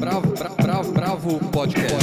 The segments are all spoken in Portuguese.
Bravo, bravo, bravo, bravo podcast.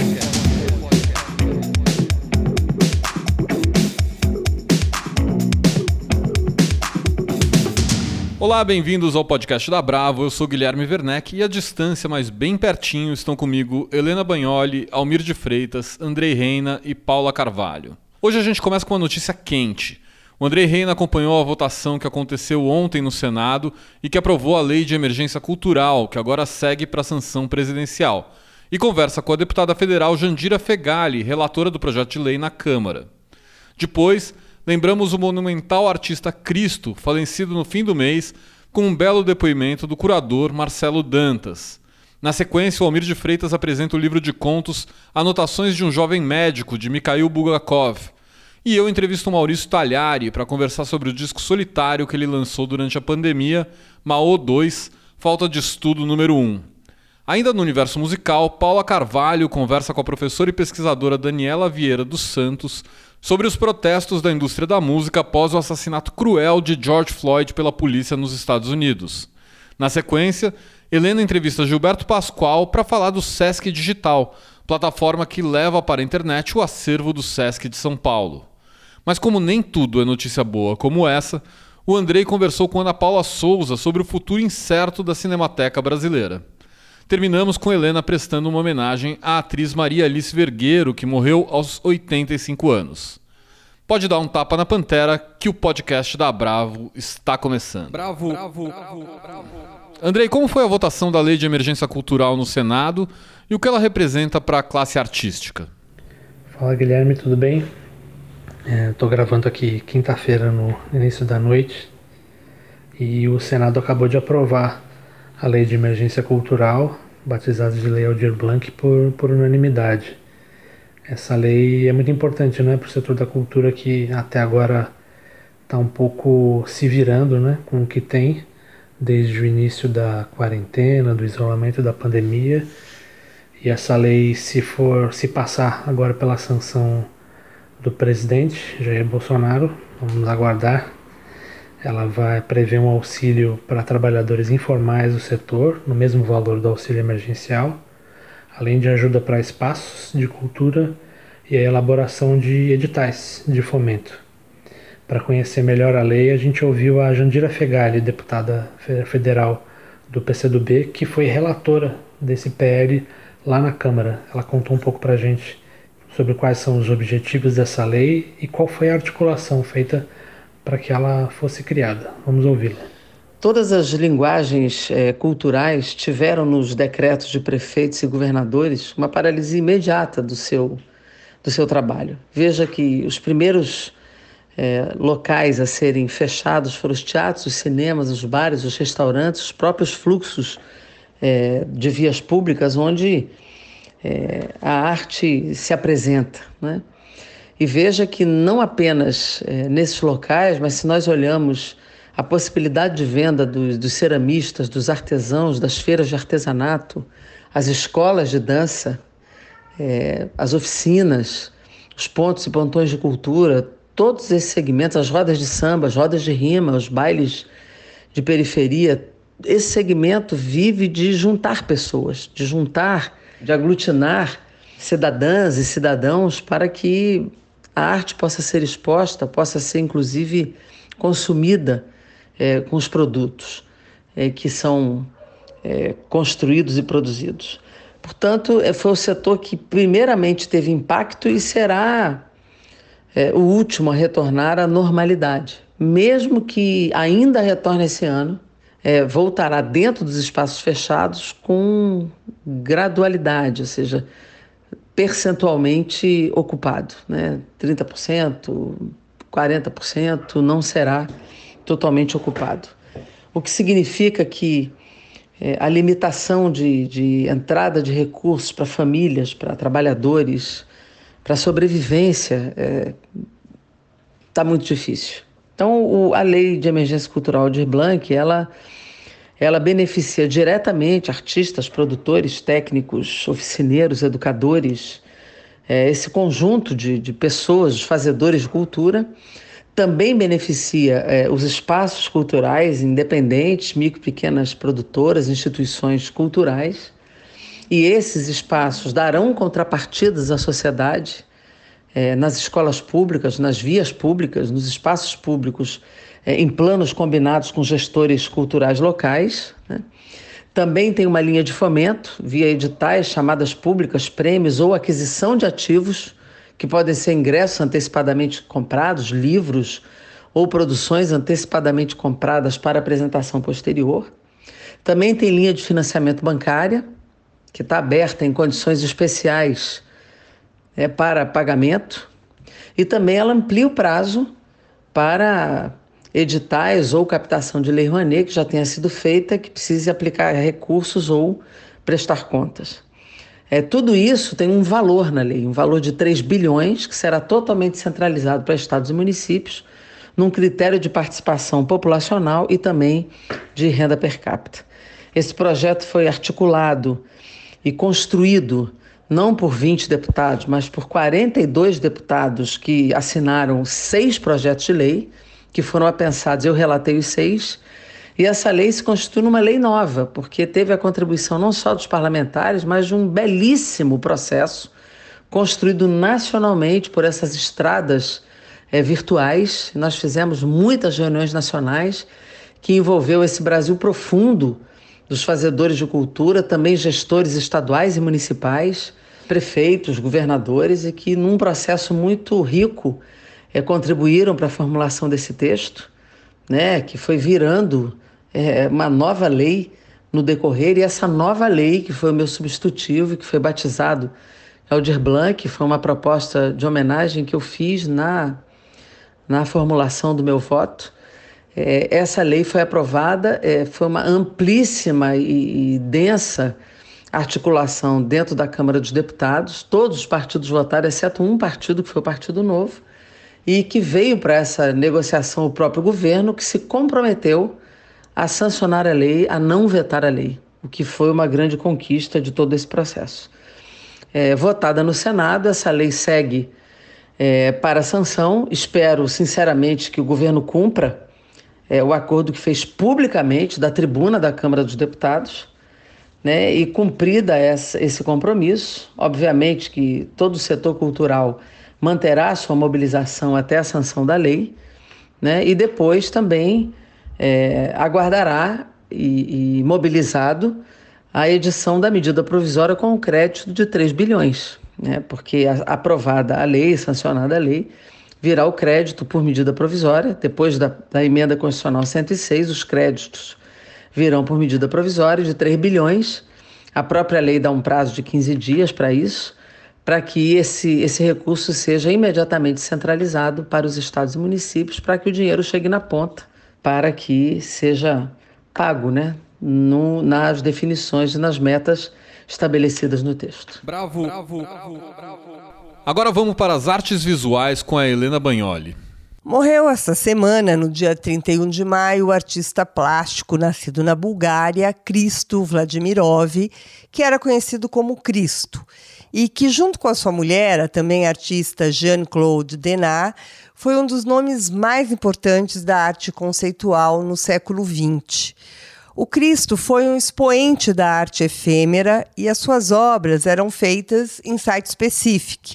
Olá, bem-vindos ao podcast da Bravo. Eu sou Guilherme Werneck e à distância, mas bem pertinho, estão comigo Helena Bagnoli, Almir de Freitas, Andrei Reina e Paula Carvalho. Hoje a gente começa com uma notícia quente. O Andrei Reina acompanhou a votação que aconteceu ontem no Senado e que aprovou a Lei de Emergência Cultural, que agora segue para a sanção presidencial. E conversa com a deputada federal Jandira Fegali, relatora do projeto de lei na Câmara. Depois, lembramos o monumental artista Cristo, falecido no fim do mês, com um belo depoimento do curador Marcelo Dantas. Na sequência, o Almir de Freitas apresenta o livro de contos Anotações de um Jovem Médico, de Mikhail Bulgakov, e eu entrevisto o Maurício Talhari para conversar sobre o disco solitário que ele lançou durante a pandemia, Mao 2, Falta de Estudo número 1. Ainda no universo musical, Paula Carvalho conversa com a professora e pesquisadora Daniela Vieira dos Santos sobre os protestos da indústria da música após o assassinato cruel de George Floyd pela polícia nos Estados Unidos. Na sequência, Helena entrevista Gilberto Pascoal para falar do Sesc Digital, plataforma que leva para a internet o acervo do Sesc de São Paulo. Mas como nem tudo é notícia boa como essa, o Andrei conversou com Ana Paula Souza sobre o futuro incerto da Cinemateca brasileira. Terminamos com Helena prestando uma homenagem à atriz Maria Alice Vergueiro, que morreu aos 85 anos. Pode dar um tapa na pantera que o podcast da Bravo está começando. Bravo, bravo, bravo, bravo. Andrei, como foi a votação da Lei de Emergência Cultural no Senado e o que ela representa para a classe artística? Fala Guilherme, tudo bem? Estou é, gravando aqui quinta-feira no início da noite e o Senado acabou de aprovar a Lei de Emergência Cultural, batizada de Lei Aldir Blanc, por, por unanimidade. Essa lei é muito importante né, para o setor da cultura que até agora está um pouco se virando né, com o que tem desde o início da quarentena, do isolamento da pandemia. E essa lei, se for se passar agora pela sanção do presidente Jair Bolsonaro, vamos aguardar. Ela vai prever um auxílio para trabalhadores informais do setor, no mesmo valor do auxílio emergencial, além de ajuda para espaços de cultura e a elaboração de editais de fomento. Para conhecer melhor a lei, a gente ouviu a Jandira Fegali, deputada federal do PCdoB, que foi relatora desse PL lá na Câmara. Ela contou um pouco para a gente sobre quais são os objetivos dessa lei e qual foi a articulação feita para que ela fosse criada. Vamos ouvi-la. Todas as linguagens é, culturais tiveram nos decretos de prefeitos e governadores uma paralisia imediata do seu, do seu trabalho. Veja que os primeiros é, locais a serem fechados foram os teatros, os cinemas, os bares, os restaurantes, os próprios fluxos é, de vias públicas, onde é, a arte se apresenta. Né? E veja que não apenas é, nesses locais, mas se nós olhamos a possibilidade de venda dos, dos ceramistas, dos artesãos, das feiras de artesanato, as escolas de dança, é, as oficinas, os pontos e pontões de cultura, todos esses segmentos, as rodas de samba, as rodas de rima, os bailes de periferia, esse segmento vive de juntar pessoas, de juntar de aglutinar cidadãs e cidadãos para que a arte possa ser exposta, possa ser inclusive consumida é, com os produtos é, que são é, construídos e produzidos. Portanto, é, foi o setor que primeiramente teve impacto e será é, o último a retornar à normalidade. Mesmo que ainda retorne esse ano, é, voltará dentro dos espaços fechados com gradualidade, ou seja, percentualmente ocupado. Né? 30%, 40% não será totalmente ocupado. O que significa que é, a limitação de, de entrada de recursos para famílias, para trabalhadores, para sobrevivência, está é, tá muito difícil. Então, o, a lei de emergência cultural de Blanc, ela, ela beneficia diretamente artistas, produtores, técnicos, oficineiros, educadores, é, esse conjunto de, de pessoas, fazedores de cultura. Também beneficia é, os espaços culturais independentes, micro pequenas produtoras, instituições culturais. E esses espaços darão contrapartidas à sociedade é, nas escolas públicas, nas vias públicas, nos espaços públicos, é, em planos combinados com gestores culturais locais. Né? Também tem uma linha de fomento via editais, chamadas públicas, prêmios ou aquisição de ativos, que podem ser ingressos antecipadamente comprados, livros ou produções antecipadamente compradas para apresentação posterior. Também tem linha de financiamento bancária, que está aberta em condições especiais é, para pagamento. E também ela amplia o prazo para editais ou captação de lei Rouanet que já tenha sido feita, que precise aplicar recursos ou prestar contas. É, tudo isso tem um valor na lei, um valor de 3 bilhões, que será totalmente centralizado para estados e municípios, num critério de participação populacional e também de renda per capita. Esse projeto foi articulado e construído não por 20 deputados, mas por 42 deputados que assinaram seis projetos de lei, que foram apensados, eu relatei os seis, e essa lei se constitui numa lei nova, porque teve a contribuição não só dos parlamentares, mas de um belíssimo processo construído nacionalmente por essas estradas é, virtuais. Nós fizemos muitas reuniões nacionais que envolveu esse Brasil profundo dos fazedores de cultura, também gestores estaduais e municipais, prefeitos, governadores, e que, num processo muito rico, é, contribuíram para a formulação desse texto, né, que foi virando é, uma nova lei no decorrer, e essa nova lei, que foi o meu substitutivo, que foi batizado Aldir Blanc, foi uma proposta de homenagem que eu fiz na, na formulação do meu voto, é, essa lei foi aprovada, é, foi uma amplíssima e, e, densa articulação dentro da Câmara dos Deputados. Todos os partidos votaram, exceto um partido, que foi o Partido Novo, e que veio para essa negociação o próprio governo, que se comprometeu a sancionar a lei, a não vetar a lei, o que foi uma grande conquista de todo esse processo. É, votada no Senado, essa lei segue é, para sanção. Espero, sinceramente, que o governo cumpra é, o acordo que fez publicamente da tribuna da Câmara dos Deputados, né, e cumprida essa, esse compromisso, obviamente que todo o setor cultural manterá sua mobilização até a sanção da lei, né, e depois também é, aguardará e, e mobilizado a edição da medida provisória com o crédito de 3 bilhões, né, porque aprovada a lei, sancionada a lei, virá o crédito por medida provisória. Depois da, da emenda constitucional 106, os créditos virão por medida provisória de 3 bilhões. A própria lei dá um prazo de 15 dias para isso, para que esse, esse recurso seja imediatamente centralizado para os estados e municípios, para que o dinheiro chegue na ponta, para que seja pago né, no, nas definições e nas metas estabelecidas no texto. Bravo, bravo, bravo, bravo. Agora vamos para as artes visuais com a Helena Bagnoli. Morreu esta semana, no dia 31 de maio, o artista plástico nascido na Bulgária, Cristo Vladimirov, que era conhecido como Cristo, e que, junto com a sua mulher, a também artista Jean-Claude Denat, foi um dos nomes mais importantes da arte conceitual no século XX. O Cristo foi um expoente da arte efêmera e as suas obras eram feitas em site específico.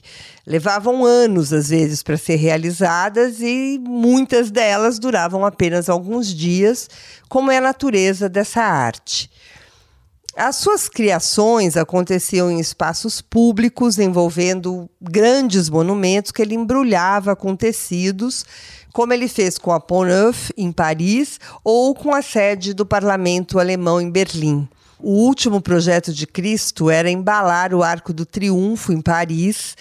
Levavam anos, às vezes, para ser realizadas e muitas delas duravam apenas alguns dias, como é a natureza dessa arte. As suas criações aconteciam em espaços públicos, envolvendo grandes monumentos que ele embrulhava com tecidos como ele fez com a Pont Neuf, em Paris, ou com a sede do parlamento alemão em Berlim. O último projeto de Cristo era embalar o Arco do Triunfo em Paris,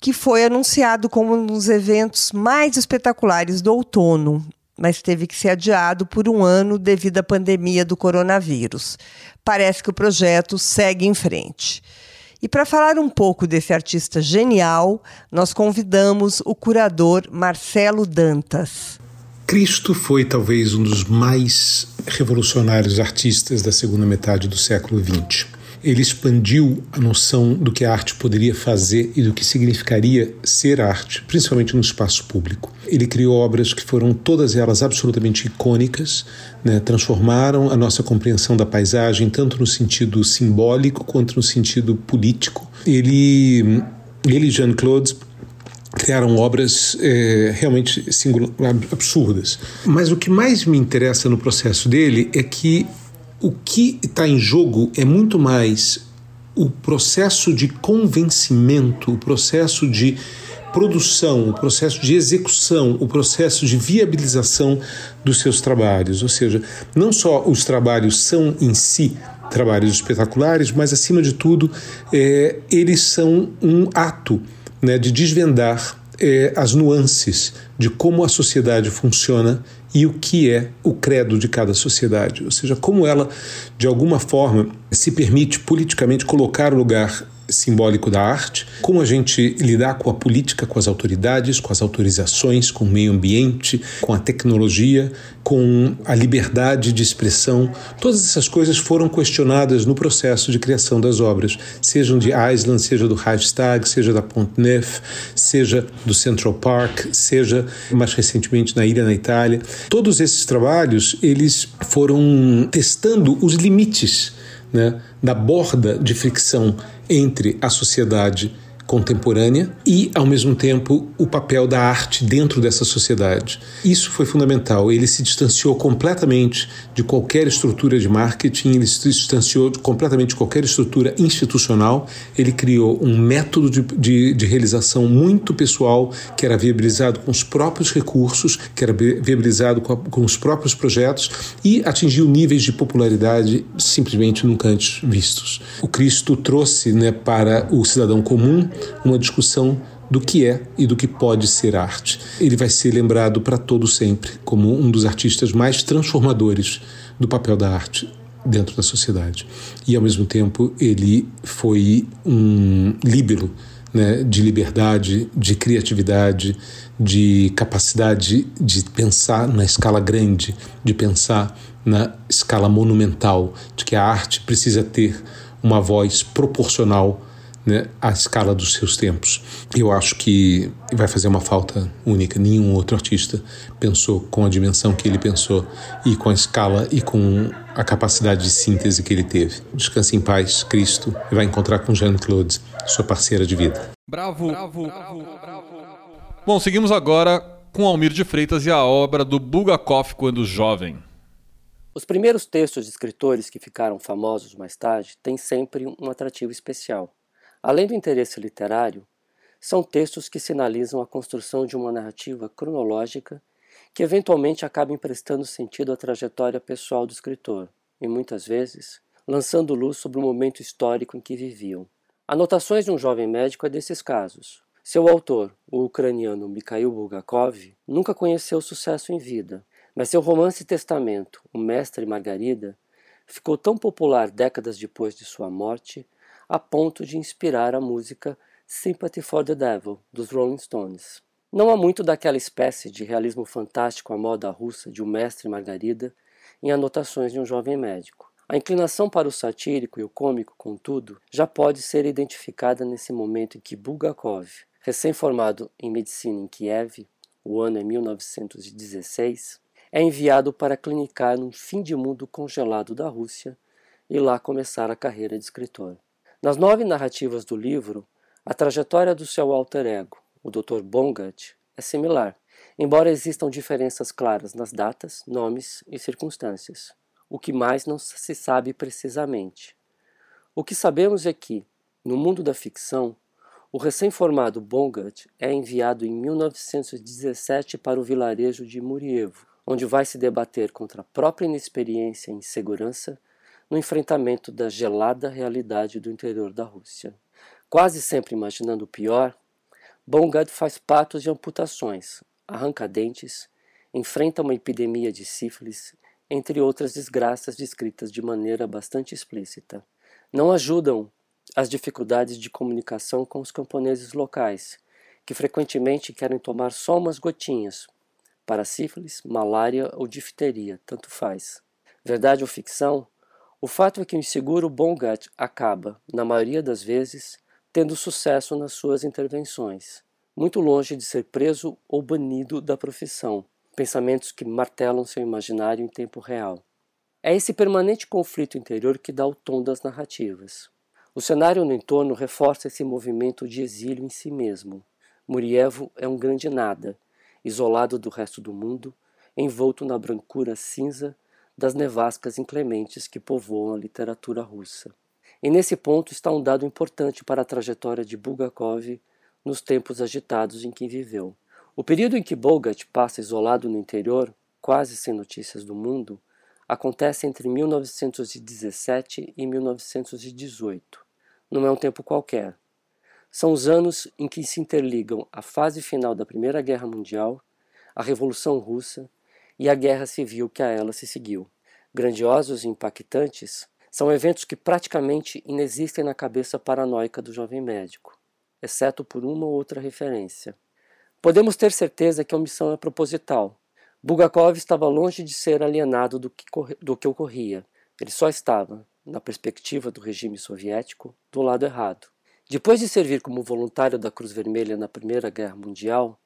que foi anunciado como um dos eventos mais espetaculares do outono, mas teve que ser adiado por um ano devido à pandemia do coronavírus. Parece que o projeto segue em frente. E para falar um pouco desse artista genial, nós convidamos o curador Marcelo Dantas. Cristo foi talvez um dos mais revolucionários artistas da segunda metade do século XX. Ele expandiu a noção do que a arte poderia fazer e do que significaria ser arte, principalmente no espaço público. Ele criou obras que foram todas elas absolutamente icônicas, né? transformaram a nossa compreensão da paisagem tanto no sentido simbólico quanto no sentido político. Ele, ele Jean-Claude criaram obras é, realmente absurdas. Mas o que mais me interessa no processo dele é que o que está em jogo é muito mais o processo de convencimento, o processo de produção, o processo de execução, o processo de viabilização dos seus trabalhos. Ou seja, não só os trabalhos são em si trabalhos espetaculares, mas acima de tudo, é, eles são um ato né, de desvendar é, as nuances de como a sociedade funciona e o que é o credo de cada sociedade, ou seja, como ela, de alguma forma, se permite politicamente colocar o lugar simbólico da arte, como a gente lidar com a política, com as autoridades, com as autorizações, com o meio ambiente, com a tecnologia, com a liberdade de expressão. Todas essas coisas foram questionadas no processo de criação das obras, sejam de Island, seja do Reichstag, seja da Pont Neuf, seja do Central Park, seja mais recentemente na ilha na Itália. Todos esses trabalhos, eles foram testando os limites né, da borda de fricção entre a sociedade contemporânea e, ao mesmo tempo, o papel da arte dentro dessa sociedade. Isso foi fundamental. Ele se distanciou completamente de qualquer estrutura de marketing, ele se distanciou completamente de qualquer estrutura institucional. Ele criou um método de, de, de realização muito pessoal, que era viabilizado com os próprios recursos, que era viabilizado com, a, com os próprios projetos e atingiu níveis de popularidade simplesmente nunca antes vistos. O Cristo trouxe né, para o cidadão comum uma discussão do que é e do que pode ser arte. Ele vai ser lembrado para todo sempre como um dos artistas mais transformadores do papel da arte dentro da sociedade. E ao mesmo tempo ele foi um líbero né, de liberdade, de criatividade, de capacidade de pensar na escala grande, de pensar na escala monumental, de que a arte precisa ter uma voz proporcional né, à escala dos seus tempos. Eu acho que vai fazer uma falta única. Nenhum outro artista pensou com a dimensão que ele pensou e com a escala e com a capacidade de síntese que ele teve. Descanse em paz, Cristo, e vai encontrar com Jeanne-Claude, sua parceira de vida. Bravo, bravo, bravo, bravo. Bom, seguimos agora com Almir de Freitas e a obra do Bulgakov quando jovem. Os primeiros textos de escritores que ficaram famosos mais tarde têm sempre um atrativo especial. Além do interesse literário, são textos que sinalizam a construção de uma narrativa cronológica que eventualmente acaba emprestando sentido à trajetória pessoal do escritor e muitas vezes lançando luz sobre o momento histórico em que viviam. Anotações de um jovem médico é desses casos. Seu autor, o ucraniano Mikhail Bulgakov, nunca conheceu sucesso em vida, mas seu romance Testamento, O Mestre e Margarida, ficou tão popular décadas depois de sua morte a ponto de inspirar a música Sympathy for the Devil, dos Rolling Stones. Não há muito daquela espécie de realismo fantástico à moda russa de O Mestre Margarida em anotações de um jovem médico. A inclinação para o satírico e o cômico, contudo, já pode ser identificada nesse momento em que Bulgakov, recém-formado em medicina em Kiev, o ano é 1916, é enviado para clinicar num fim de mundo congelado da Rússia e lá começar a carreira de escritor. Nas nove narrativas do livro, a trajetória do seu alter ego, o Dr. Bongat, é similar, embora existam diferenças claras nas datas, nomes e circunstâncias, o que mais não se sabe precisamente. O que sabemos é que, no mundo da ficção, o recém-formado Bongat é enviado em 1917 para o vilarejo de Murievo, onde vai se debater contra a própria inexperiência e insegurança no enfrentamento da gelada realidade do interior da Rússia. Quase sempre imaginando o pior, Bongad faz patos de amputações, arranca dentes, enfrenta uma epidemia de sífilis, entre outras desgraças descritas de maneira bastante explícita. Não ajudam as dificuldades de comunicação com os camponeses locais, que frequentemente querem tomar só umas gotinhas, para sífilis, malária ou difteria, tanto faz. Verdade ou ficção, o fato é que o inseguro Bongat acaba, na maioria das vezes, tendo sucesso nas suas intervenções, muito longe de ser preso ou banido da profissão, pensamentos que martelam seu imaginário em tempo real. É esse permanente conflito interior que dá o tom das narrativas. O cenário no entorno reforça esse movimento de exílio em si mesmo. Murievo é um grande nada, isolado do resto do mundo, envolto na brancura cinza das nevascas inclementes que povoam a literatura russa. E nesse ponto está um dado importante para a trajetória de Bulgakov nos tempos agitados em que viveu. O período em que Bogat passa isolado no interior, quase sem notícias do mundo, acontece entre 1917 e 1918. Não é um tempo qualquer. São os anos em que se interligam a fase final da Primeira Guerra Mundial, a Revolução Russa e a guerra civil que a ela se seguiu. Grandiosos e impactantes, são eventos que praticamente inexistem na cabeça paranoica do jovem médico, exceto por uma ou outra referência. Podemos ter certeza que a omissão é proposital. Bulgakov estava longe de ser alienado do que, do que ocorria. Ele só estava, na perspectiva do regime soviético, do lado errado. Depois de servir como voluntário da Cruz Vermelha na Primeira Guerra Mundial,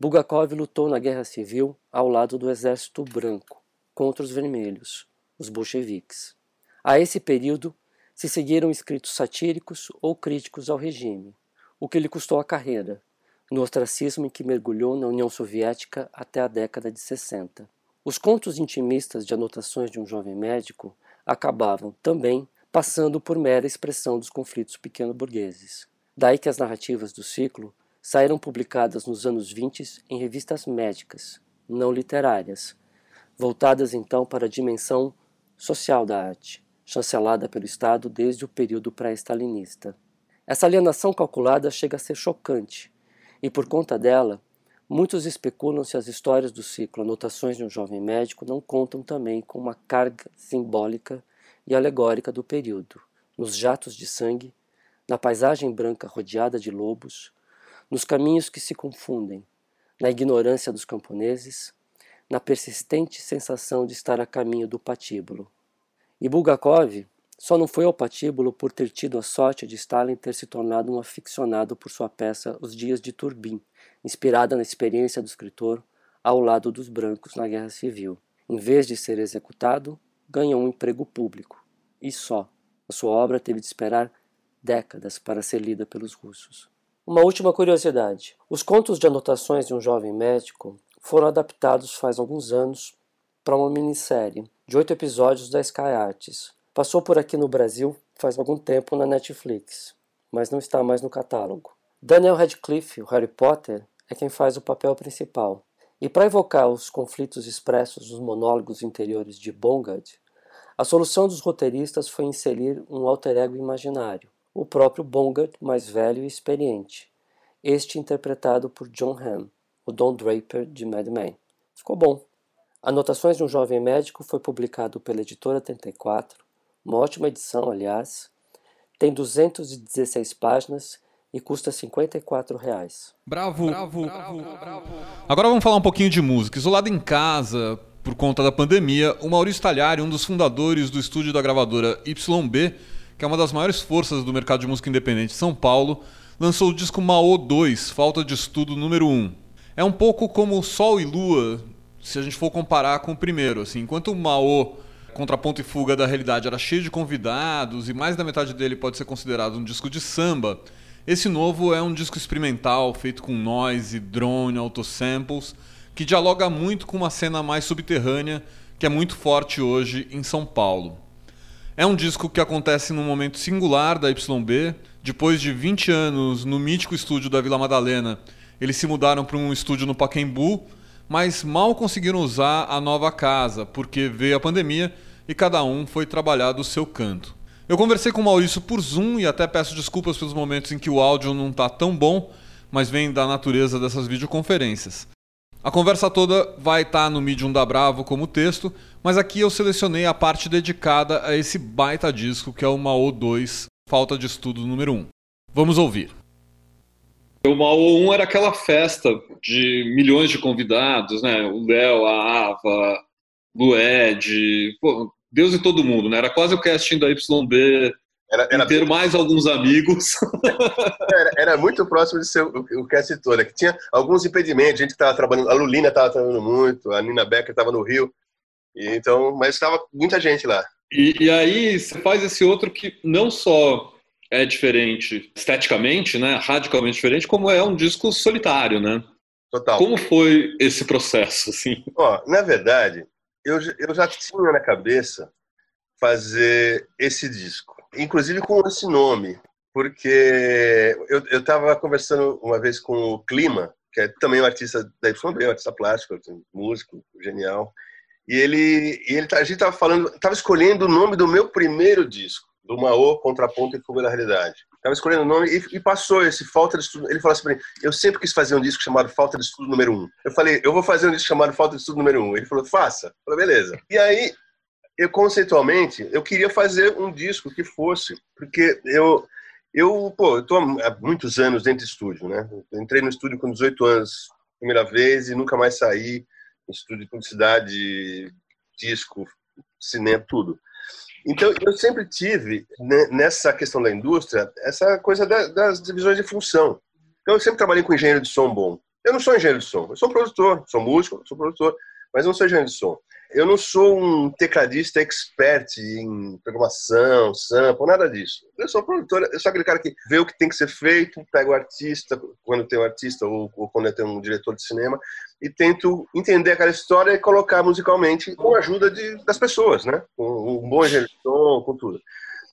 Bulgakov lutou na Guerra Civil ao lado do Exército Branco, contra os Vermelhos, os bolcheviques. A esse período se seguiram escritos satíricos ou críticos ao regime, o que lhe custou a carreira, no ostracismo em que mergulhou na União Soviética até a década de 60. Os contos intimistas de anotações de um jovem médico acabavam, também, passando por mera expressão dos conflitos pequeno-burgueses. Daí que as narrativas do ciclo saíram publicadas nos anos 20 em revistas médicas, não literárias, voltadas então para a dimensão social da arte, chancelada pelo Estado desde o período pré-stalinista. Essa alienação calculada chega a ser chocante, e por conta dela, muitos especulam se as histórias do ciclo Anotações de um Jovem Médico não contam também com uma carga simbólica e alegórica do período, nos jatos de sangue, na paisagem branca rodeada de lobos, nos caminhos que se confundem, na ignorância dos camponeses, na persistente sensação de estar a caminho do patíbulo. E Bulgakov só não foi ao patíbulo por ter tido a sorte de Stalin ter se tornado um aficionado por sua peça Os Dias de Turbin, inspirada na experiência do escritor ao lado dos brancos na Guerra Civil. Em vez de ser executado, ganhou um emprego público. E só. A sua obra teve de esperar décadas para ser lida pelos russos. Uma última curiosidade: os contos de anotações de um jovem médico foram adaptados faz alguns anos para uma minissérie de oito episódios da Sky Arts. Passou por aqui no Brasil faz algum tempo na Netflix, mas não está mais no catálogo. Daniel Radcliffe, o Harry Potter, é quem faz o papel principal. E para evocar os conflitos expressos nos monólogos interiores de Bongard, a solução dos roteiristas foi inserir um alter ego imaginário, o próprio Bongard mais velho e experiente, este interpretado por John Hamm, o Don Draper de Mad Men. Ficou bom. Anotações de um Jovem Médico foi publicado pela editora 34, uma ótima edição, aliás, tem 216 páginas e custa 54 reais. Bravo, bravo, bravo, bravo. Agora vamos falar um pouquinho de música. Isolado em casa, por conta da pandemia, o Maurício Talhari, um dos fundadores do estúdio da gravadora YB, que é uma das maiores forças do mercado de música independente de São Paulo, lançou o disco Mao 2, Falta de Estudo número 1. É um pouco como Sol e Lua, se a gente for comparar com o primeiro. Assim, enquanto o Mao, Contraponto e Fuga da Realidade, era cheio de convidados e mais da metade dele pode ser considerado um disco de samba, esse novo é um disco experimental feito com noise, drone, autosamples, que dialoga muito com uma cena mais subterrânea que é muito forte hoje em São Paulo. É um disco que acontece num momento singular da YB. Depois de 20 anos no mítico estúdio da Vila Madalena, eles se mudaram para um estúdio no Pacaembu, mas mal conseguiram usar a nova casa, porque veio a pandemia e cada um foi trabalhar do seu canto. Eu conversei com o Maurício por Zoom e até peço desculpas pelos momentos em que o áudio não está tão bom, mas vem da natureza dessas videoconferências. A conversa toda vai estar tá no Medium da Bravo como texto, mas aqui eu selecionei a parte dedicada a esse baita disco que é o Mao 2, Falta de Estudo número 1. Vamos ouvir. O Mao 1 era aquela festa de milhões de convidados, né? O Léo, a Ava, Lued, pô, Deus e todo mundo, né? Era quase o casting da YB era, era ter mais alguns amigos. era, era, muito próximo de ser o, o cast todo, né? que tinha alguns impedimentos, a gente estava trabalhando, a Lulina estava trabalhando muito, a Nina Becker estava no Rio, e, então, mas estava muita gente lá. E, e aí você faz esse outro que não só é diferente esteticamente, né, radicalmente diferente, como é um disco solitário, né? Total. Como foi esse processo, assim? Ó, na verdade, eu, eu já tinha na cabeça fazer esse disco, inclusive com esse nome, porque eu estava conversando uma vez com o Clima, que é também um artista da YB, um artista plástico, músico, genial, e ele, e ele a gente estava falando, estava escolhendo o nome do meu primeiro disco do Maô, Contraponto e Fuga da Realidade. Estava escolhendo o nome e, e, passou esse Falta de Estudo. Ele falou assim para mim, eu sempre quis fazer um disco chamado Falta de Estudo número 1. Um. Eu falei, eu vou fazer um disco chamado Falta de Estudo número 1. Um. Ele falou, faça. Eu falei, beleza. E aí, eu conceitualmente, eu queria fazer um disco que fosse, porque eu... Eu, pô, eu tô há muitos anos dentro de estúdio, né? Eu entrei no estúdio com 18 anos, primeira vez, e nunca mais saí. Estúdio de publicidade, disco, cinema, tudo. Então, eu sempre tive, né, nessa questão da indústria, essa coisa das divisões de função. Então, eu sempre trabalhei com engenheiro de som bom. Eu não sou engenheiro de som, eu sou produtor, sou músico, sou produtor, mas não sou engenheiro de som. Eu não sou um tecladista expert em programação, sample, nada disso. Eu sou produtor, eu sou aquele cara que vê o que tem que ser feito, pega o artista, quando tem um artista ou, ou quando tem um diretor de cinema, e tento entender aquela história e colocar musicalmente com a ajuda de, das pessoas, né? Com um bom engenheiro de som, com tudo.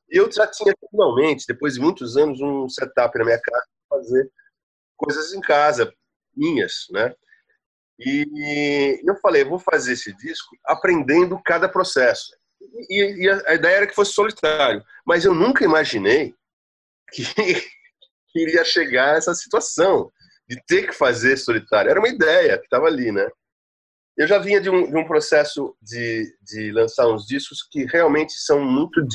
Eu já tinha finalmente, depois de muitos anos, um setup na minha casa para fazer coisas em casa, minhas, né? E eu falei, vou fazer esse disco aprendendo cada processo. E, e a, ideia era que fosse solitário, mas eu nunca imaginei que, que iria chegar a essa situação de ter que fazer solitário. Era uma ideia que estava ali, né? Eu já vinha de um, de um processo de, de lançar uns discos que realmente são muito.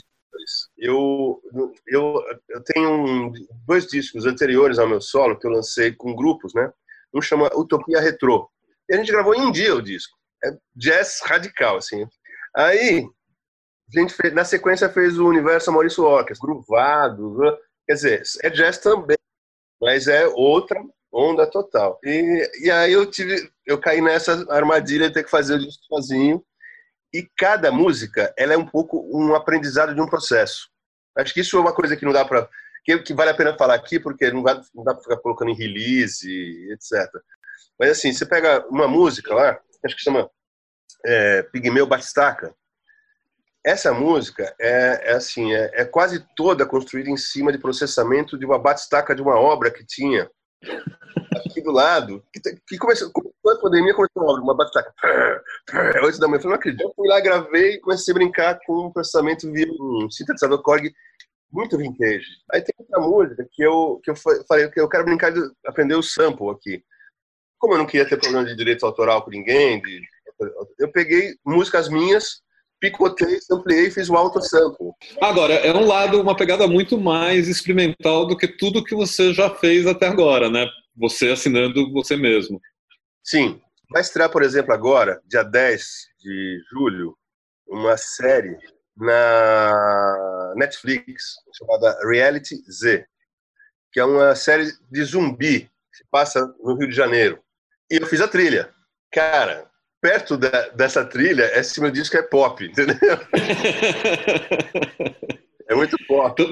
Eu, eu, eu tenho um, dois discos anteriores ao meu solo que eu lancei com grupos, né? Um chama Utopia Retro, e a gente gravou em um dia o disco. É jazz radical, assim. Aí, a gente fez, na sequência fez o Universo Maurício Orquestra, gruvado, né? quer dizer, é jazz também, mas é outra onda total. E, e aí eu tive, eu caí nessa armadilha de ter que fazer o disco sozinho. E cada música, ela é um pouco um aprendizado de um processo. Acho que isso é uma coisa que não dá para que, que, vale a pena falar aqui, porque não, vai, não dá para ficar colocando em release, etc. Mas assim, você pega uma música lá, acho que chama é, Pigmeu Batistaca. Essa música é, é assim, é, é, quase toda construída em cima de processamento de uma batistaca de uma obra que tinha aqui do lado, que, que começou, com a pandemia começou uma obra, uma batistaca. Antes da manhã, eu falei, não acredito. Eu fui lá, gravei e comecei a brincar com um processamento via um sintetizador Korg muito vintage. Aí tem outra música que eu, que eu falei que eu quero brincar de aprender o sample aqui como eu não queria ter problema de direito autoral com ninguém, de, eu peguei músicas minhas, picotei, ampliei e fiz o auto sample. Agora, é um lado, uma pegada muito mais experimental do que tudo que você já fez até agora, né? Você assinando você mesmo. Sim. Vai estrear, por exemplo, agora, dia 10 de julho, uma série na Netflix chamada Reality Z, que é uma série de zumbi que se passa no Rio de Janeiro. E eu fiz a trilha. Cara, perto da, dessa trilha, esse meu disco é pop, entendeu? é muito pop.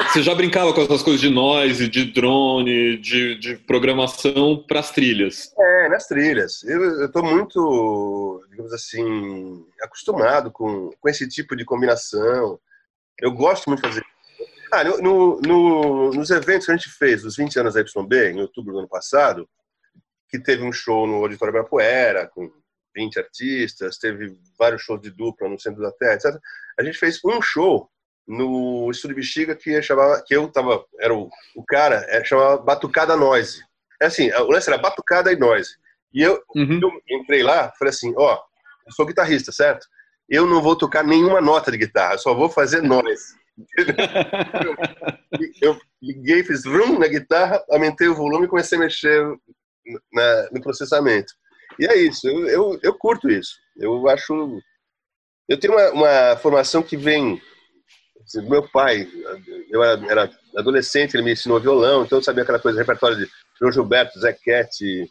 Você já brincava com essas coisas de noise, de drone, de, de programação para as trilhas? É, nas trilhas. Eu estou muito, digamos assim, acostumado com, com esse tipo de combinação. Eu gosto muito de fazer. Ah, no, no, nos eventos que a gente fez, os 20 anos da YB, em outubro do ano passado, que teve um show no Auditório Ibirapuera, com 20 artistas, teve vários shows de dupla no Centro da Terra, etc. A gente fez um show no Estúdio Bexiga que chamava, que eu tava, era o, o cara, é, chamava Batucada Noise. É assim, o lance era Batucada e Noise. E eu, uhum. eu entrei lá, falei assim, ó, eu sou guitarrista, certo? Eu não vou tocar nenhuma nota de guitarra, só vou fazer noise. eu, eu liguei, fiz rum na guitarra, aumentei o volume e comecei a mexer na, no processamento. E é isso, eu, eu, eu curto isso. Eu acho Eu tenho uma, uma formação que vem do meu pai. Eu era, era, adolescente, ele me ensinou violão, então eu sabia aquela coisa, repertório de João Gilberto, Zé Cat,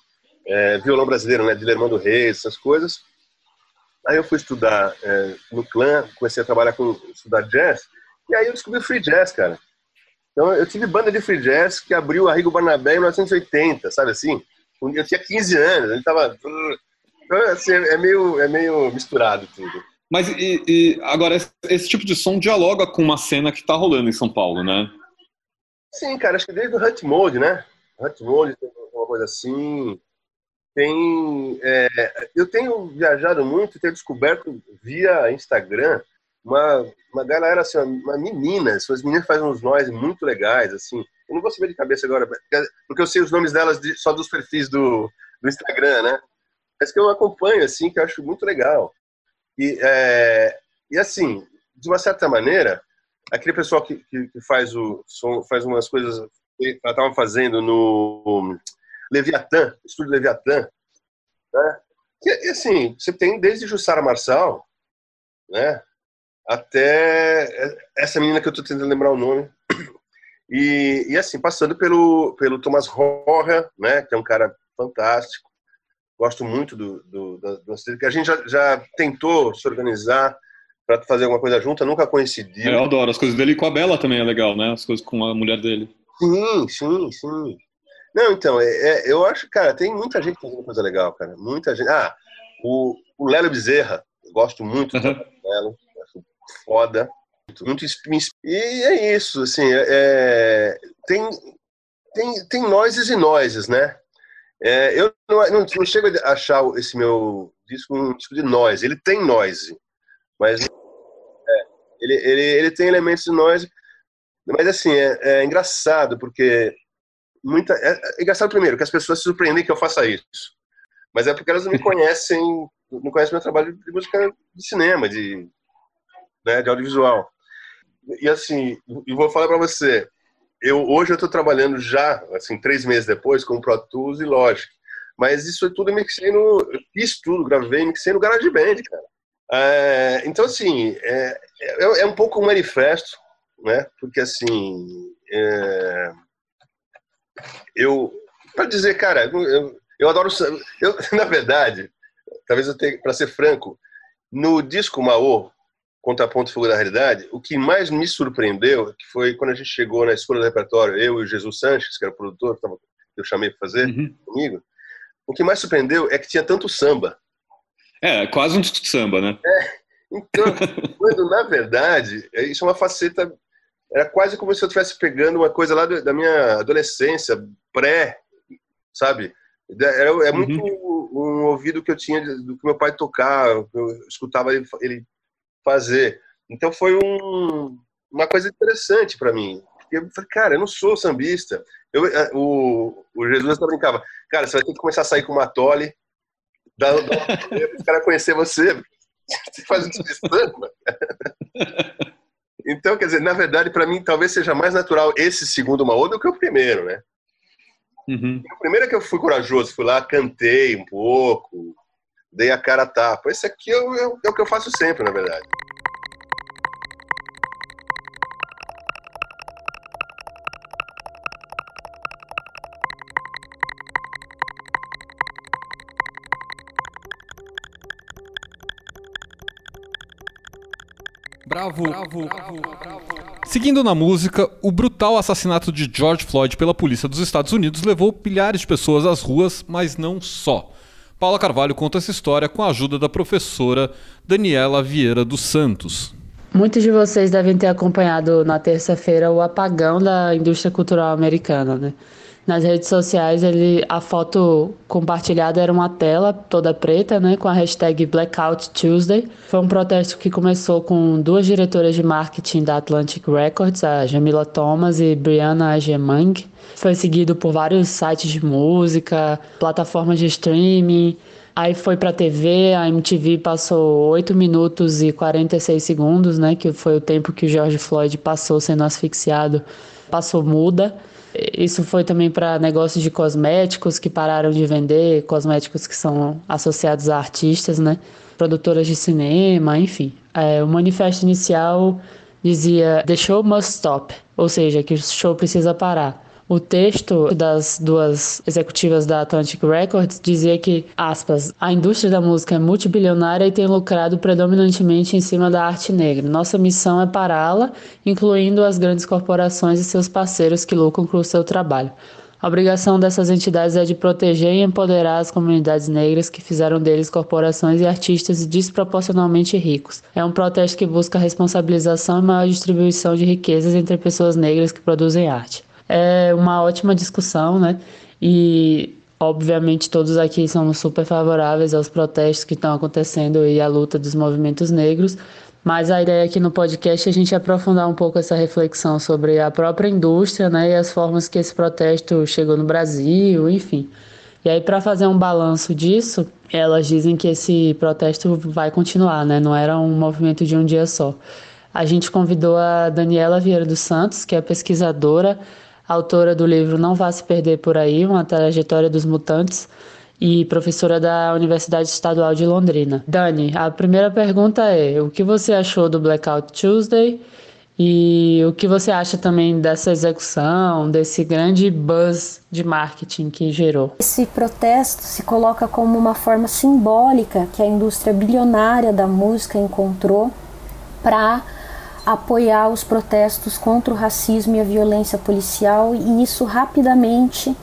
é, violão brasileiro, né, de Lermando Reis, essas coisas. Aí eu fui estudar é, no clã, comecei a trabalhar com estudar jazz, e aí eu descobri o free jazz, cara. Então eu tive banda de free jazz que abriu a Rigo Barnabé em 1980, sabe assim? Eu tinha 15 anos, ele tava então, assim, é meio é meio misturado tudo. Mas e, e agora esse, tipo de som dialoga com uma cena que tá rolando em São Paulo, né? Sim, cara, acho que desde o Hut Mode, né? Hut Mode tem uma coisa assim. Tem, é, eu tenho viajado muito e tenho descoberto via Instagram uma, uma galera, assim, uma menina, as meninas fazem uns nós muito legais, assim. Eu não vou saber de cabeça agora, porque eu sei os nomes delas de, só dos perfis do, do Instagram, né? Mas que eu acompanho, assim, que eu acho muito legal. E, é, e assim, de uma certa maneira, aquele pessoal que, que, que faz, o, faz umas coisas que ela estava fazendo no Leviatã, estúdio Leviatã, né? E, assim, você tem desde Jussara Marçal, né? Até essa menina que eu estou tentando lembrar o nome. E, e, assim, passando pelo, pelo Thomas Rohrer, né? Que é um cara fantástico. Gosto muito do, do, do, do que a gente já, já tentou se organizar para fazer alguma coisa junta, nunca coincidiu. É, eu adoro as coisas dele com a Bela também é legal, né? As coisas com a mulher dele. Sim, sim, sim. Não, então, é, é, eu acho, cara, tem muita gente fazendo coisa legal, cara. Muita gente. Ah, o, o Lelo Bezerra, gosto muito uhum. do Lelo, acho foda. Muito, e é isso, assim, é, é, tem, tem, tem noises e noises, né? É, eu não, não, não, chego a achar esse meu disco um disco de noise. Ele tem noise, mas é, ele, ele, ele tem elementos de noise. Mas assim, é, é engraçado, porque muita. É, é, engraçado primeiro que as pessoas se surpreendem que eu faça isso. Mas é porque elas não me conhecem, não conhecem meu trabalho de música de cinema, de, né, de audiovisual. E assim, e vou falar para você, eu hoje eu estou trabalhando já, assim, três meses depois, com Pro Tools e Logic. Mas isso é tudo mixei no. Fiz tudo, gravei, mixei no GarageBand, cara. É, então, assim, é, é, é, um pouco um manifesto, né? Porque, assim, é, eu. Para dizer, cara, eu, eu adoro. Eu, na verdade, talvez eu tenha, para ser franco, no disco Maô, Contraponto Fuga da Realidade, o que mais me surpreendeu que foi quando a gente chegou na escola do repertório, eu e o Jesus Sanches, que era o produtor, que eu chamei para fazer uhum. comigo, o que mais surpreendeu é que tinha tanto samba. É, quase um disco de samba, né? É, então, quando na verdade, é, isso é uma faceta, era quase como se eu estivesse pegando uma coisa lá da minha adolescência, pré, sabe? É, é muito uhum. um ouvido que eu tinha do que meu pai tocar, eu escutava ele, ele fazer. Então foi um, uma coisa interessante para mim. Eu falei, cara, eu não sou sambista. Eu, eh, o, o Jesus até brincava, cara, você vai ter que começar a sair com uma tole, dar, dar para os caras conhecer você. Você faz de samba. Então, quer dizer, na verdade, para mim, talvez seja mais natural esse segundo Maô do que o primeiro, né? Uhum. O primeiro é que eu fui corajoso, fui lá, cantei um pouco, dei a cara a tapa. Esse aqui é o, é o que eu faço sempre, na verdade. Bravo, bravo, bravo, bravo. Seguindo na música, o brutal assassinato de George Floyd pela polícia dos Estados Unidos levou milhares de pessoas às ruas, mas não só. Paula Carvalho conta essa história com a ajuda da professora Daniela Vieira dos Santos. Muitos de vocês devem ter acompanhado na terça-feira o apagão da indústria cultural americana, né? Nas redes sociais, ele, a foto compartilhada era uma tela toda preta, né, com a hashtag Blackout Tuesday. Foi um protesto que começou com duas diretoras de marketing da Atlantic Records, a Jamila Thomas e Brianna Agemang. Foi seguido por vários sites de música, plataformas de streaming. Aí foi para a TV, a MTV passou 8 minutos e 46 segundos, né, que foi o tempo que o George Floyd passou sendo asfixiado, passou muda. Isso foi também para negócios de cosméticos que pararam de vender, cosméticos que são associados a artistas, né? Produtoras de cinema, enfim. É, o manifesto inicial dizia The show must stop, ou seja, que o show precisa parar. O texto das duas executivas da Atlantic Records dizia que, aspas, a indústria da música é multibilionária e tem lucrado predominantemente em cima da arte negra. Nossa missão é pará-la, incluindo as grandes corporações e seus parceiros que lucram com o seu trabalho. A obrigação dessas entidades é de proteger e empoderar as comunidades negras que fizeram deles corporações e artistas desproporcionalmente ricos. É um protesto que busca responsabilização e maior distribuição de riquezas entre pessoas negras que produzem arte é uma ótima discussão, né? E obviamente todos aqui somos super favoráveis aos protestos que estão acontecendo e à luta dos movimentos negros. Mas a ideia aqui no podcast é a gente aprofundar um pouco essa reflexão sobre a própria indústria, né, e as formas que esse protesto chegou no Brasil, enfim. E aí para fazer um balanço disso, elas dizem que esse protesto vai continuar, né? Não era um movimento de um dia só. A gente convidou a Daniela Vieira dos Santos, que é pesquisadora autora do livro Não Vá Se Perder Por Aí, uma trajetória dos mutantes, e professora da Universidade Estadual de Londrina. Dani, a primeira pergunta é: o que você achou do Blackout Tuesday? E o que você acha também dessa execução, desse grande buzz de marketing que gerou? Esse protesto se coloca como uma forma simbólica que a indústria bilionária da música encontrou para apoiar os protestos contra o racismo e a violência policial, e isso rapidamente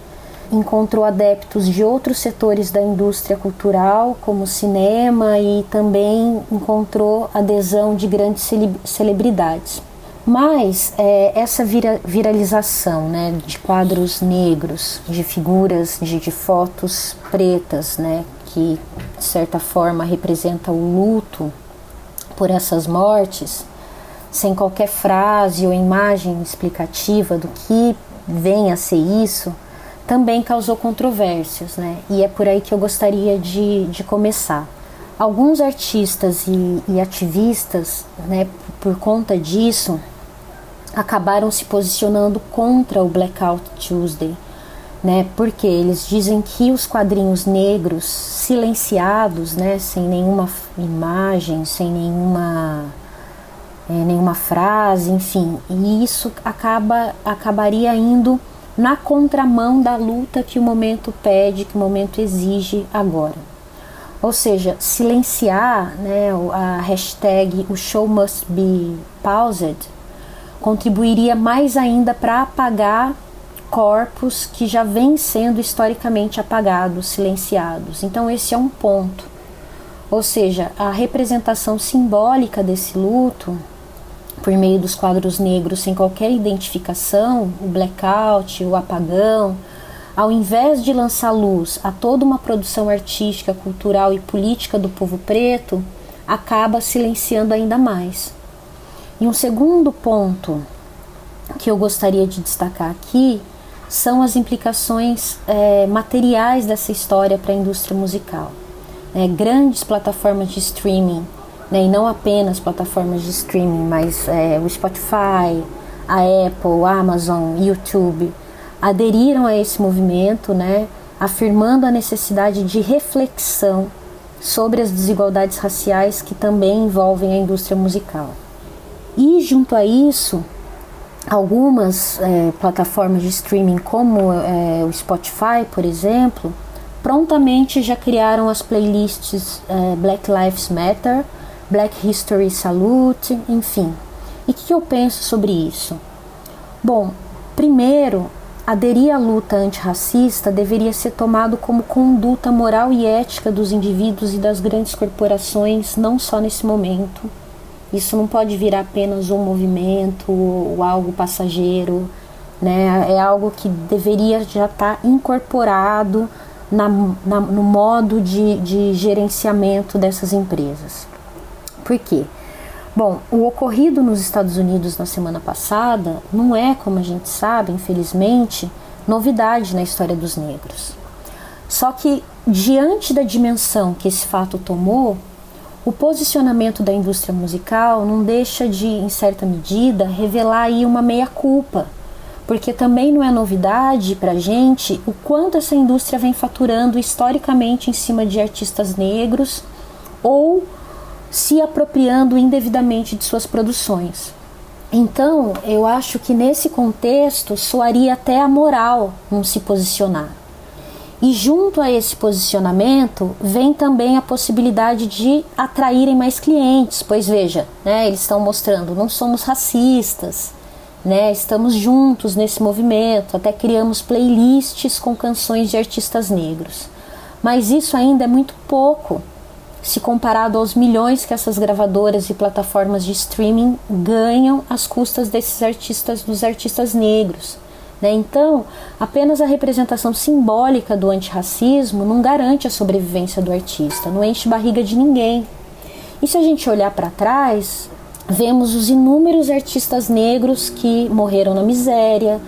encontrou adeptos de outros setores da indústria cultural, como cinema, e também encontrou adesão de grandes celebridades. Mas é, essa vira, viralização né, de quadros negros, de figuras, de, de fotos pretas, né, que de certa forma representa o luto por essas mortes, sem qualquer frase ou imagem explicativa do que vem a ser isso, também causou controvérsias, né? E é por aí que eu gostaria de, de começar. Alguns artistas e, e ativistas, né, por conta disso, acabaram se posicionando contra o Blackout Tuesday, né? Porque eles dizem que os quadrinhos negros silenciados, né, sem nenhuma imagem, sem nenhuma é, nenhuma frase, enfim, e isso acaba acabaria indo na contramão da luta que o momento pede, que o momento exige agora. Ou seja, silenciar né, a hashtag o show must be paused contribuiria mais ainda para apagar corpos que já vêm sendo historicamente apagados, silenciados. Então, esse é um ponto. Ou seja, a representação simbólica desse luto por meio dos quadros negros sem qualquer identificação, o blackout, o apagão, ao invés de lançar luz a toda uma produção artística, cultural e política do povo preto, acaba silenciando ainda mais. E um segundo ponto que eu gostaria de destacar aqui são as implicações é, materiais dessa história para a indústria musical. É, grandes plataformas de streaming né, e não apenas plataformas de streaming, mas é, o Spotify, a Apple, a Amazon, YouTube, aderiram a esse movimento, né, afirmando a necessidade de reflexão sobre as desigualdades raciais que também envolvem a indústria musical. E junto a isso, algumas é, plataformas de streaming, como é, o Spotify, por exemplo, prontamente já criaram as playlists é, Black Lives Matter Black History Salute, enfim. E o que, eu penso sobre isso? Bom, primeiro, aderir à luta antirracista deveria ser tomado como conduta moral e ética dos indivíduos e das grandes corporações, não só nesse momento. Isso não pode virar apenas um movimento ou algo passageiro, né? É algo que deveria já estar tá incorporado na, na, no modo de, de gerenciamento dessas empresas. Por quê? Bom, o ocorrido nos Estados Unidos na semana passada não é, como a gente sabe, infelizmente, novidade na história dos negros. Só que, diante da dimensão que esse fato tomou, o posicionamento da indústria musical não deixa de, em certa medida, revelar aí uma meia-culpa, porque também não é novidade para a gente o quanto essa indústria vem faturando historicamente em cima de artistas negros ou se apropriando indevidamente de suas produções. Então, eu acho que nesse contexto soaria até a moral não se posicionar. E junto a esse posicionamento vem também a possibilidade de atraírem mais clientes, pois veja, né, eles estão mostrando, não somos racistas, né, estamos juntos nesse movimento, até criamos playlists com canções de artistas negros. Mas isso ainda é muito pouco se comparado aos milhões que essas gravadoras e plataformas de streaming ganham às custas desses artistas, dos artistas negros. Né? Então, apenas a representação simbólica do antirracismo não garante a sobrevivência do artista, não enche barriga de ninguém. E se a gente olhar para trás, vemos os inúmeros artistas negros que morreram na miséria,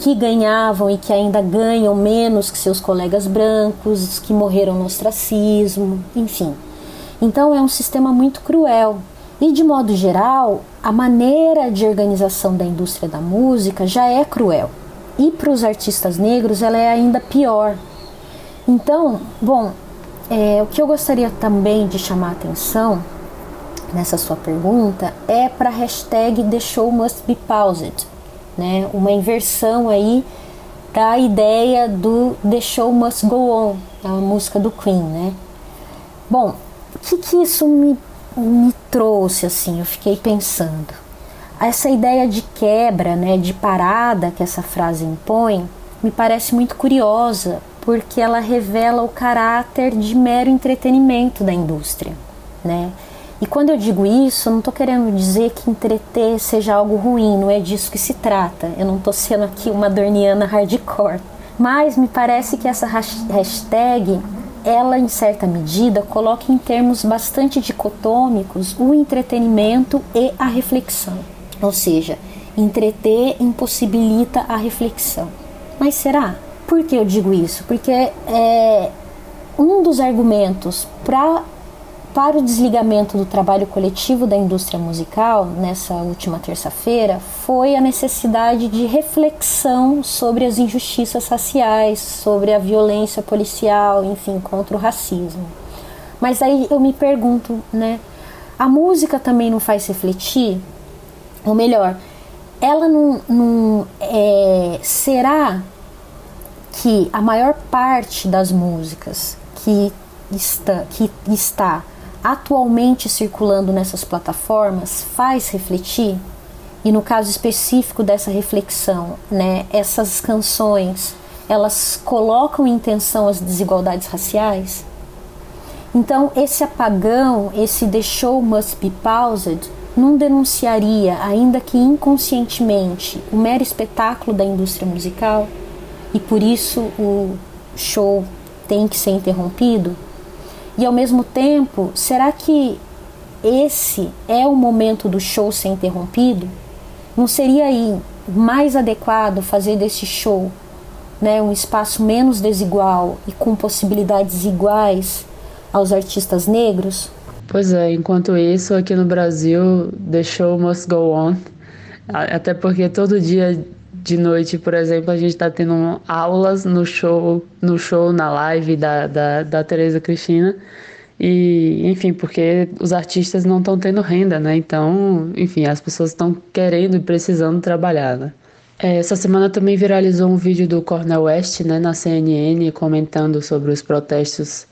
que ganhavam e que ainda ganham menos que seus colegas brancos, que morreram no ostracismo, enfim. Então é um sistema muito cruel. E de modo geral, a maneira de organização da indústria da música já é cruel. E para os artistas negros ela é ainda pior. Então, bom, é, o que eu gostaria também de chamar a atenção nessa sua pergunta é para a hashtag The Show Must Be Paused, né? uma inversão aí da ideia do The Show Must Go On, a música do Queen. Né? Bom, que, que isso me, me trouxe assim? Eu fiquei pensando. Essa ideia de quebra, né, de parada que essa frase impõe, me parece muito curiosa, porque ela revela o caráter de mero entretenimento da indústria, né? E quando eu digo isso, eu não estou querendo dizer que entreter seja algo ruim, não é disso que se trata. Eu não estou sendo aqui uma dorniana hardcore. Mas me parece que essa hashtag ela, em certa medida, coloca em termos bastante dicotômicos o entretenimento e a reflexão. Ou seja, entreter impossibilita a reflexão. Mas será? Por que eu digo isso? Porque é, um dos argumentos para para o desligamento do trabalho coletivo da indústria musical nessa última terça-feira foi a necessidade de reflexão sobre as injustiças raciais, sobre a violência policial, enfim, contra o racismo. Mas aí eu me pergunto, né? A música também não faz refletir? Ou melhor, ela não, não é, será que a maior parte das músicas que está, que está atualmente circulando nessas plataformas faz refletir? E no caso específico dessa reflexão, né, essas canções, elas colocam em tensão as desigualdades raciais? Então, esse apagão, esse The Show Must Be Paused, não denunciaria, ainda que inconscientemente, o mero espetáculo da indústria musical? E por isso o show tem que ser interrompido? E ao mesmo tempo, será que esse é o momento do show ser interrompido? Não seria aí mais adequado fazer desse show né, um espaço menos desigual e com possibilidades iguais aos artistas negros? Pois é, enquanto isso, aqui no Brasil, the show must go on. Até porque todo dia de noite, por exemplo, a gente está tendo aulas no show, no show, na live da, da, da Tereza Cristina. E, enfim, porque os artistas não estão tendo renda, né? Então, enfim, as pessoas estão querendo e precisando trabalhar, né? É, essa semana também viralizou um vídeo do Cornel West, né, na CNN, comentando sobre os protestos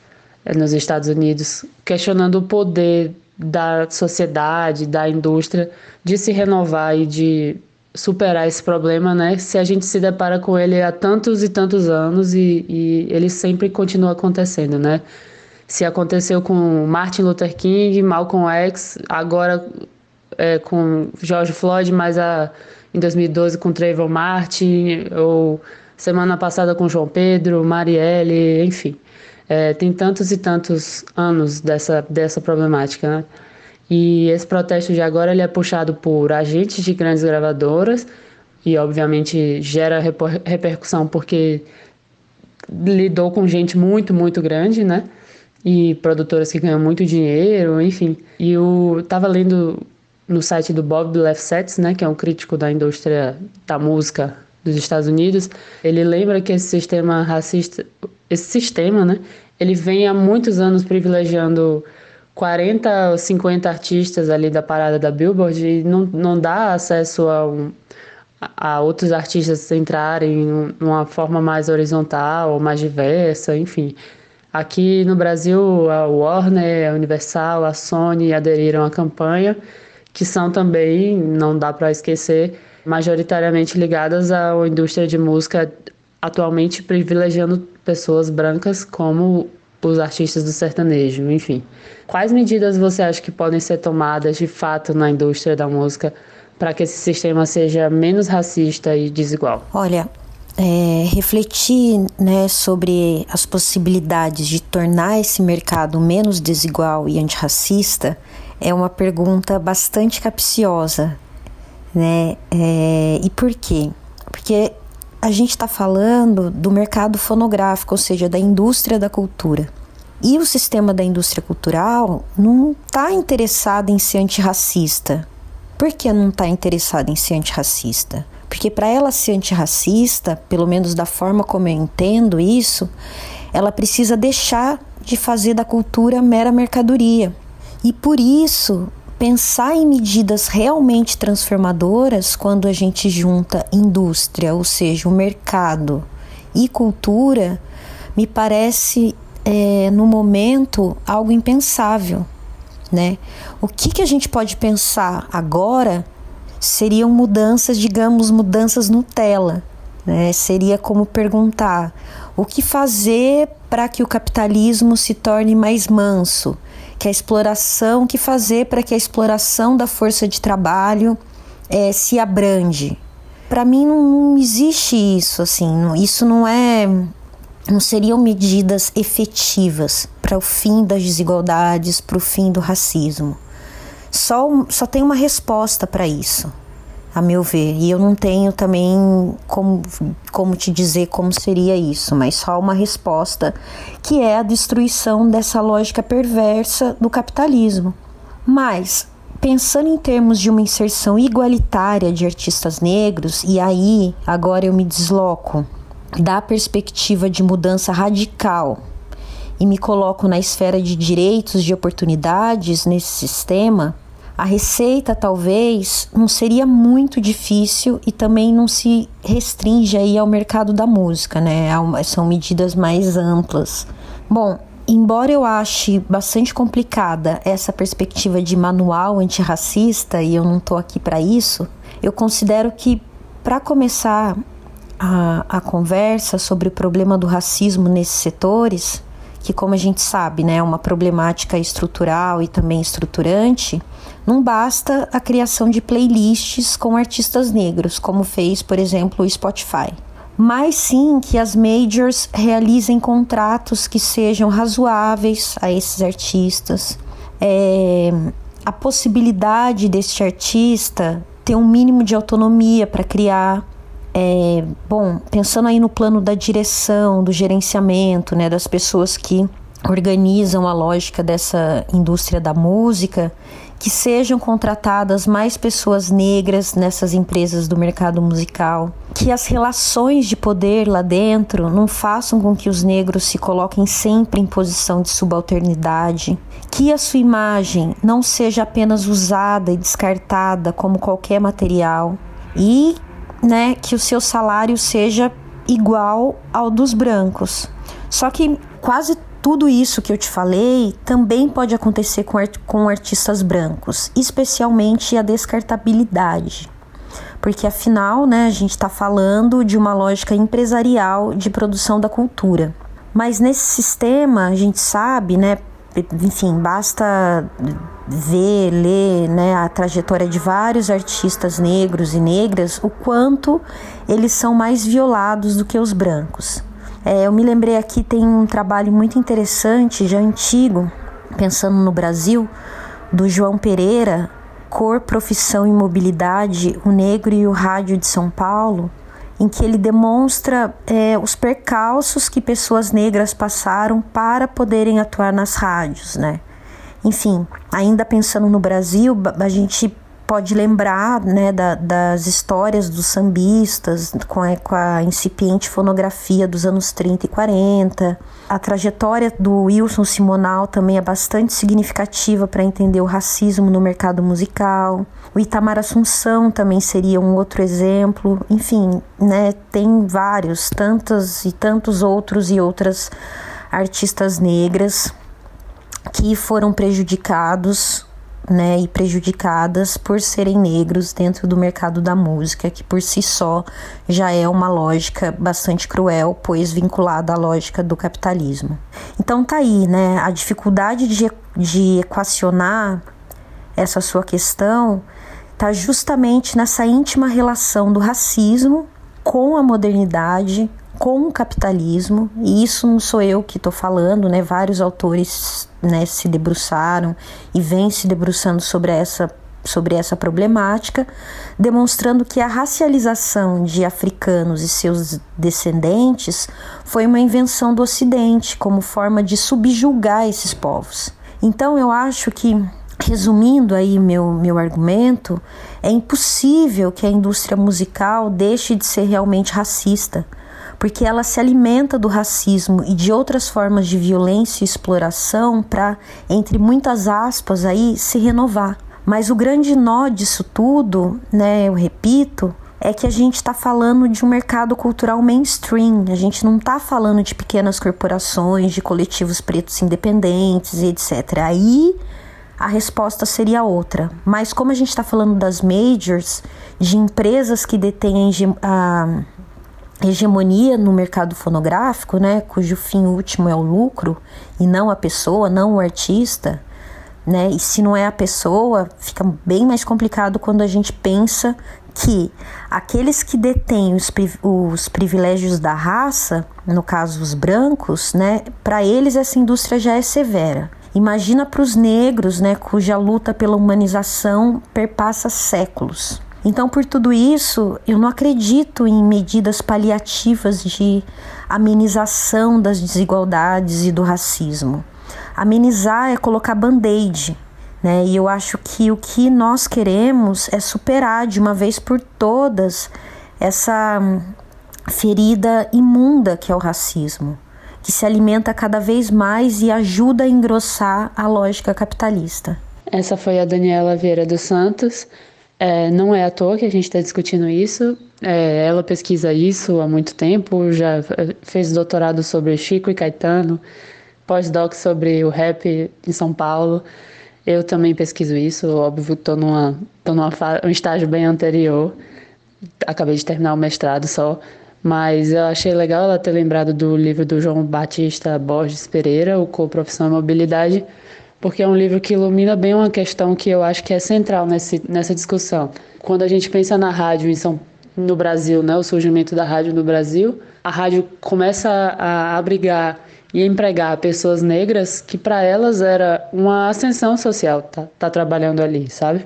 é, nos Estados Unidos, questionando o poder da sociedade, da indústria de se renovar e de superar esse problema, né? Se a gente se depara com ele há tantos e tantos anos e, e ele sempre continua acontecendo, né? Se aconteceu com Martin Luther King, Malcolm X, agora é, com George Floyd, mas a, em 2012 com Trayvon Martin, ou semana passada com João Pedro, Marielle, enfim. É, tem tantos e tantos anos dessa, dessa problemática, né? E esse protesto de agora ele é puxado por agentes de grandes gravadoras e obviamente gera repercussão porque lidou com gente muito, muito grande, né? E produtoras que ganham muito dinheiro, enfim. E eu tava lendo no site do Bob Lefsetz, né, que é um crítico da indústria da música dos Estados Unidos, ele lembra que esse sistema racista, esse sistema, né, ele vem há muitos anos privilegiando 40 ou 50 artistas ali da parada da Billboard e não, não dá acesso a, um, a outros artistas entrarem numa forma mais horizontal mais diversa, enfim. Aqui no Brasil, a Warner, a Universal, a Sony aderiram à campanha, que são também, não dá para esquecer, majoritariamente ligadas à indústria de música, atualmente privilegiando pessoas brancas como os artistas do sertanejo, enfim. Quais medidas você acha que podem ser tomadas de fato na indústria da música para que esse sistema seja menos racista e desigual? Olha, é, refletir né, sobre as possibilidades de tornar esse mercado menos desigual e antirracista é uma pergunta bastante capciosa. Né? É, e por quê? Porque a gente está falando do mercado fonográfico, ou seja, da indústria da cultura. E o sistema da indústria cultural não está interessado em ser antirracista. Por que não está interessado em ser antirracista? Porque para ela ser antirracista, pelo menos da forma como eu entendo isso, ela precisa deixar de fazer da cultura mera mercadoria. E por isso pensar em medidas realmente transformadoras quando a gente junta indústria, ou seja, o mercado e cultura, me parece é, no momento algo impensável, né? O que, que a gente pode pensar agora seriam mudanças, digamos, mudanças Nutella, né? Seria como perguntar o que fazer para que o capitalismo se torne mais manso que a exploração, que fazer para que a exploração da força de trabalho é, se abrande. Para mim não, não, existe isso, assim, isso não é, não seriam medidas efetivas para o fim das desigualdades, para o fim do racismo. Só, só tem uma resposta para isso a meu ver. E eu não tenho também como, como te dizer como seria isso, mas só uma resposta que é a destruição dessa lógica perversa do capitalismo. Mas, pensando em termos de uma inserção igualitária de artistas negros, e aí agora eu me desloco da perspectiva de mudança radical e me coloco na esfera de direitos, de oportunidades nesse sistema a receita talvez não seria muito difícil e também não se restringe aí ao mercado da música, né? São medidas mais amplas. Bom, embora eu ache bastante complicada essa perspectiva de manual antirracista e eu não estou aqui para isso, eu considero que para começar a, a conversa sobre o problema do racismo nesses setores, que como a gente sabe, né, é uma problemática estrutural e também estruturante, não basta a criação de playlists com artistas negros, como fez, por exemplo, o Spotify. Mas sim que as majors realizem contratos que sejam razoáveis a esses artistas. É, a possibilidade deste artista ter um mínimo de autonomia para criar. É, bom, pensando aí no plano da direção, do gerenciamento, né, das pessoas que organizam a lógica dessa indústria da música, que sejam contratadas mais pessoas negras nessas empresas do mercado musical, que as relações de poder lá dentro não façam com que os negros se coloquem sempre em posição de subalternidade, que a sua imagem não seja apenas usada e descartada como qualquer material. E, né, que o seu salário seja igual ao dos brancos. Só que quase tudo isso que eu te falei também pode acontecer com, art com artistas brancos, especialmente a descartabilidade. Porque afinal, né, a gente está falando de uma lógica empresarial de produção da cultura. Mas nesse sistema, a gente sabe, né, enfim, basta ver, ler né, a trajetória de vários artistas negros e negras, o quanto eles são mais violados do que os brancos. É, eu me lembrei aqui, tem um trabalho muito interessante, já antigo, pensando no Brasil, do João Pereira, Cor, Profissão e Mobilidade, o Negro e o Rádio de São Paulo, em que ele demonstra é, os percalços que pessoas negras passaram para poderem atuar nas rádios, né? Enfim, ainda pensando no Brasil, a gente pode lembrar né, da, das histórias dos sambistas com a, com a, incipiente fonografia dos anos 30 e 40. A trajetória do Wilson Simonal também é bastante significativa para entender o racismo no mercado musical. O Itamar Assunção também seria um outro exemplo. Enfim, né, tem vários, tantos e tantos outros e outras artistas negras que foram prejudicados né, e prejudicadas por serem negros dentro do mercado da música, que por si só já é uma lógica bastante cruel, pois vinculada à lógica do capitalismo. Então tá aí, né, a dificuldade de, de equacionar essa sua questão está justamente nessa íntima relação do racismo com a modernidade, com o capitalismo, e isso não sou eu que estou falando, né? Vários autores né, se debruçaram e vêm se debruçando sobre essa, sobre essa problemática, demonstrando que a racialização de africanos e seus descendentes foi uma invenção do Ocidente como forma de subjugar esses povos. Então eu acho que Resumindo aí meu, meu argumento, é impossível que a indústria musical deixe de ser realmente racista porque ela se alimenta do racismo e de outras formas de violência e exploração para, entre muitas aspas, aí se renovar. Mas o grande nó disso tudo, né, eu repito, é que a gente está falando de um mercado cultural mainstream. A gente não está falando de pequenas corporações, de coletivos pretos independentes e etc. Aí a resposta seria outra. Mas como a gente está falando das majors, de empresas que detêm a, hegemonia no mercado fonográfico, né, cujo fim último é o lucro e não a pessoa, não o artista, né? E se não é a pessoa, fica bem mais complicado quando a gente pensa que aqueles que detêm os, os privilégios da raça, no caso os brancos, né, para eles essa indústria já é severa. Imagina para os negros, né, cuja luta pela humanização perpassa séculos. Então, por tudo isso, eu não acredito em medidas paliativas de amenização das desigualdades e do racismo. Amenizar é colocar band-aid, né? E eu acho que o que nós queremos é superar de uma vez por todas essa ferida imunda que é o racismo, que se alimenta cada vez mais e ajuda a engrossar a lógica capitalista. Essa foi a Daniela Vieira dos Santos. É, não é à toa que a gente está discutindo isso. É, ela pesquisa isso há muito tempo, já fez doutorado sobre Chico e Caetano, pós-doc sobre o rap em São Paulo. Eu também pesquiso isso, óbvio, estou numa, tô numa um estágio bem anterior. Acabei de terminar o mestrado só, mas eu achei legal ela ter lembrado do livro do João Batista Borges Pereira, o Co-Profissão e Mobilidade, porque é um livro que ilumina bem uma questão que eu acho que é central nesse, nessa discussão. Quando a gente pensa na rádio em São, no Brasil, né, o surgimento da rádio no Brasil, a rádio começa a abrigar e empregar pessoas negras que para elas era uma ascensão social tá, tá trabalhando ali, sabe?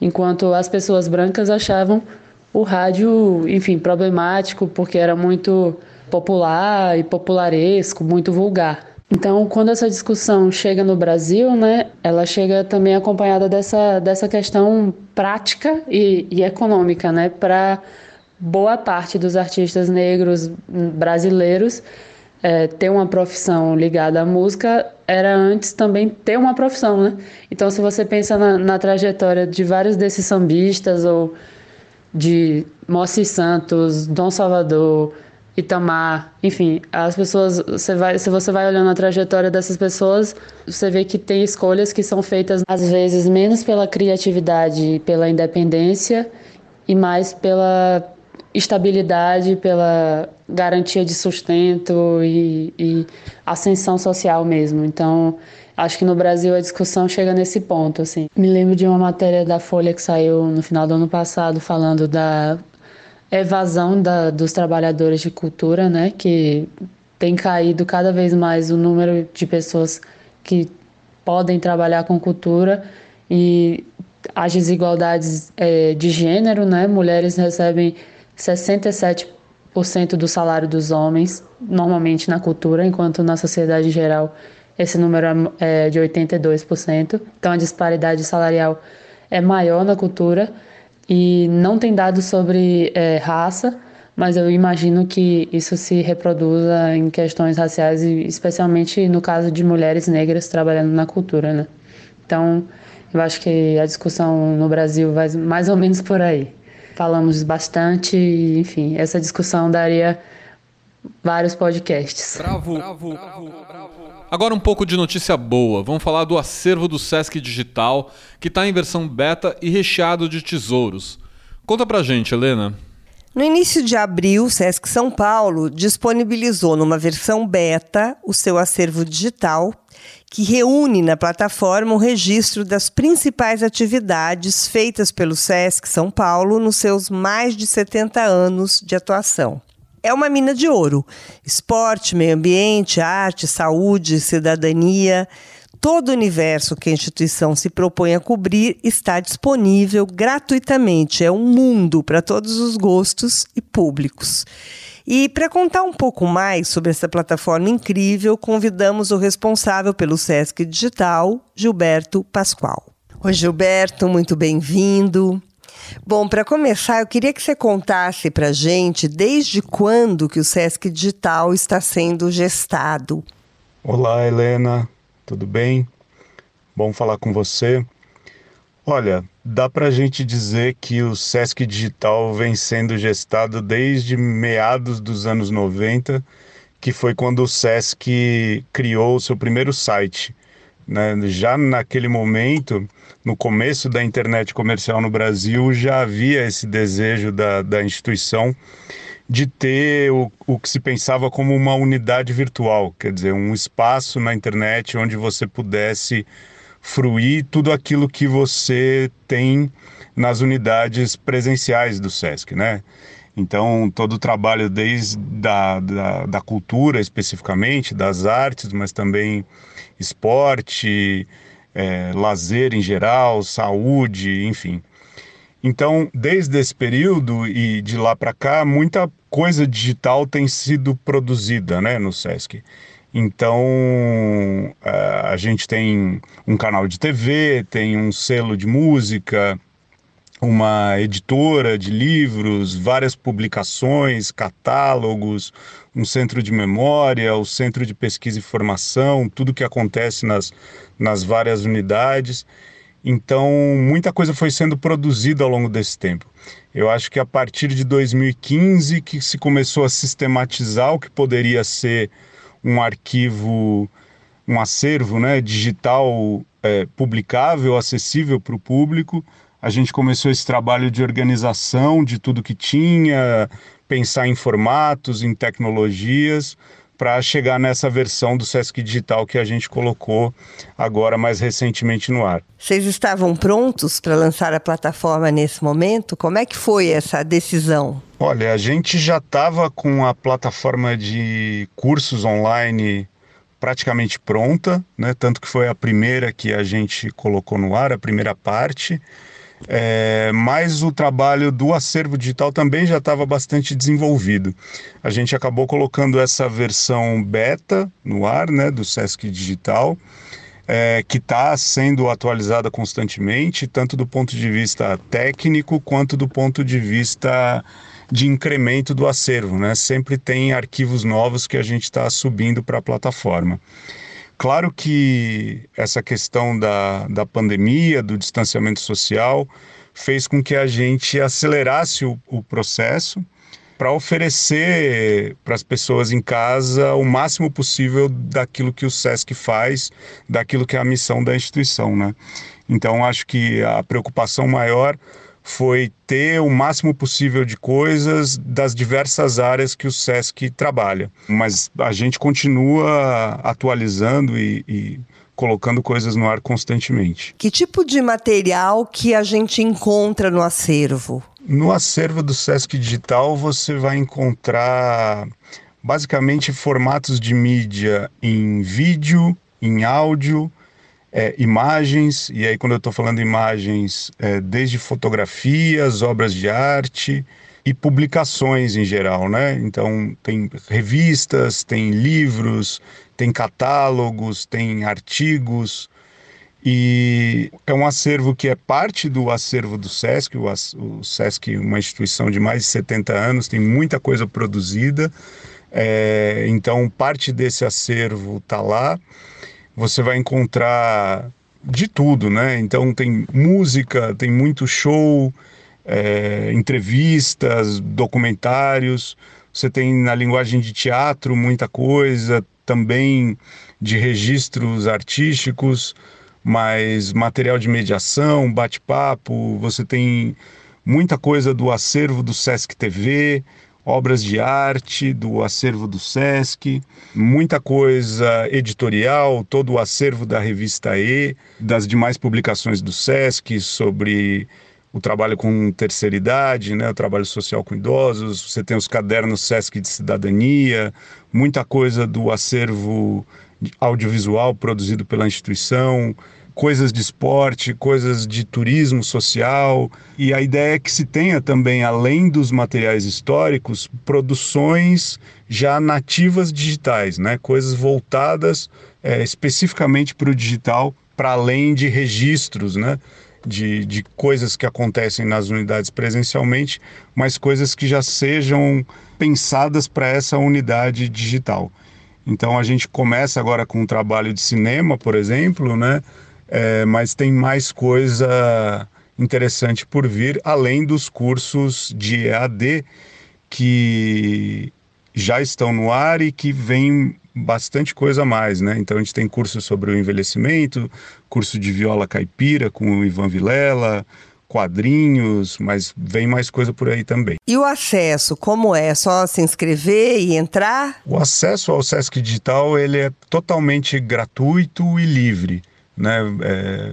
Enquanto as pessoas brancas achavam o rádio, enfim, problemático porque era muito popular e popularesco, muito vulgar. Então, quando essa discussão chega no Brasil, né, ela chega também acompanhada dessa, dessa questão prática e, e econômica, né, para boa parte dos artistas negros brasileiros é, ter uma profissão ligada à música era antes também ter uma profissão, né? Então, se você pensa na, na trajetória de vários desses sambistas ou de Moacir Santos, Dom Salvador, Itamar, enfim, as pessoas, você vai, se você vai olhando a trajetória dessas pessoas, você vê que tem escolhas que são feitas às vezes menos pela criatividade pela independência e mais pela estabilidade, pela garantia de sustento e, e ascensão social mesmo. Então, acho que no Brasil a discussão chega nesse ponto, assim. Me lembro de uma matéria da Folha que saiu no final do ano passado falando da evasão da, dos trabalhadores de cultura, né, que tem caído cada vez mais o número de pessoas que podem trabalhar com cultura e as desigualdades é, de gênero, né, mulheres recebem 67% do salário dos homens, normalmente na cultura, enquanto na sociedade em geral esse número é, é de 82%. Então a disparidade salarial é maior na cultura e não tem dados sobre é, raça, mas eu imagino que isso se reproduza em questões raciais, especialmente no caso de mulheres negras trabalhando na cultura, né? Então, eu acho que a discussão no Brasil vai mais ou menos por aí. Falamos bastante, enfim, essa discussão daria vários podcasts. Bravo, bravo, bravo, bravo. Agora um pouco de notícia boa. Vamos falar do acervo do Sesc Digital, que está em versão beta e recheado de tesouros. Conta pra gente, Helena. No início de abril, o Sesc São Paulo disponibilizou numa versão beta o seu acervo digital, que reúne na plataforma o registro das principais atividades feitas pelo Sesc São Paulo nos seus mais de 70 anos de atuação. É uma mina de ouro: esporte, meio ambiente, arte, saúde, cidadania todo o universo que a instituição se propõe a cobrir está disponível gratuitamente. É um mundo para todos os gostos e públicos. E para contar um pouco mais sobre essa plataforma incrível, convidamos o responsável pelo SESC Digital, Gilberto Pascoal. Oi, Gilberto, muito bem-vindo. Bom, para começar, eu queria que você contasse para gente desde quando que o SESC Digital está sendo gestado. Olá, Helena tudo bem? Bom falar com você. Olha, dá para a gente dizer que o Sesc Digital vem sendo gestado desde meados dos anos 90, que foi quando o Sesc criou o seu primeiro site. Né? Já naquele momento, no começo da internet comercial no Brasil, já havia esse desejo da, da instituição de ter o, o que se pensava como uma unidade virtual, quer dizer, um espaço na internet onde você pudesse fruir tudo aquilo que você tem nas unidades presenciais do SESC, né? Então, todo o trabalho desde da, da, da cultura especificamente, das artes, mas também esporte, é, lazer em geral, saúde, enfim. Então, desde esse período e de lá para cá, muita coisa digital tem sido produzida né, no SESC. Então, eh, a gente tem um canal de TV, tem um selo de música, uma editora de livros, várias publicações, catálogos, um centro de memória, o centro de pesquisa e formação, tudo que acontece nas, nas várias unidades. Então, muita coisa foi sendo produzida ao longo desse tempo. Eu acho que a partir de 2015 que se começou a sistematizar o que poderia ser um arquivo, um acervo né, digital é, publicável, acessível para o público. A gente começou esse trabalho de organização de tudo que tinha, pensar em formatos, em tecnologias, para chegar nessa versão do Sesc Digital que a gente colocou agora mais recentemente no ar. Vocês estavam prontos para lançar a plataforma nesse momento? Como é que foi essa decisão? Olha, a gente já estava com a plataforma de cursos online praticamente pronta, né? Tanto que foi a primeira que a gente colocou no ar, a primeira parte. É, mas o trabalho do acervo digital também já estava bastante desenvolvido. A gente acabou colocando essa versão beta no ar, né, do Sesc Digital, é, que está sendo atualizada constantemente, tanto do ponto de vista técnico quanto do ponto de vista de incremento do acervo. Né? Sempre tem arquivos novos que a gente está subindo para a plataforma. Claro que essa questão da, da pandemia, do distanciamento social, fez com que a gente acelerasse o, o processo para oferecer para as pessoas em casa o máximo possível daquilo que o SESC faz, daquilo que é a missão da instituição, né? Então acho que a preocupação maior foi ter o máximo possível de coisas das diversas áreas que o SESC trabalha. Mas a gente continua atualizando e, e colocando coisas no ar constantemente. Que tipo de material que a gente encontra no acervo? No acervo do Sesc Digital você vai encontrar basicamente formatos de mídia em vídeo, em áudio, é, imagens, e aí quando eu estou falando imagens, é, desde fotografias, obras de arte e publicações em geral, né? Então tem revistas, tem livros, tem catálogos, tem artigos. E é um acervo que é parte do acervo do SESC. O, SESC é uma instituição de mais de 70 anos, tem muita coisa produzida. É, então, parte desse acervo está lá. Você vai encontrar de tudo, né? Então, tem música, tem muito show, é, entrevistas, documentários. Você tem na linguagem de teatro muita coisa, também de registros artísticos mas material de mediação, bate-papo, você tem muita coisa do acervo do Sesc TV, obras de arte do acervo do Sesc, muita coisa editorial, todo o acervo da revista E, das demais publicações do Sesc sobre o trabalho com terceira idade, né, o trabalho social com idosos, você tem os cadernos Sesc de cidadania, muita coisa do acervo audiovisual produzido pela instituição, coisas de esporte, coisas de turismo social. E a ideia é que se tenha também, além dos materiais históricos, produções já nativas digitais, né? coisas voltadas é, especificamente para o digital, para além de registros, né? De, de coisas que acontecem nas unidades presencialmente, mas coisas que já sejam pensadas para essa unidade digital. Então a gente começa agora com um trabalho de cinema, por exemplo, né? É, mas tem mais coisa interessante por vir, além dos cursos de EAD que já estão no ar e que vem bastante coisa a mais, né? Então a gente tem curso sobre o envelhecimento, curso de viola caipira com o Ivan Vilela, quadrinhos, mas vem mais coisa por aí também. E o acesso, como é? Só se inscrever e entrar? O acesso ao Sesc Digital ele é totalmente gratuito e livre, né? É,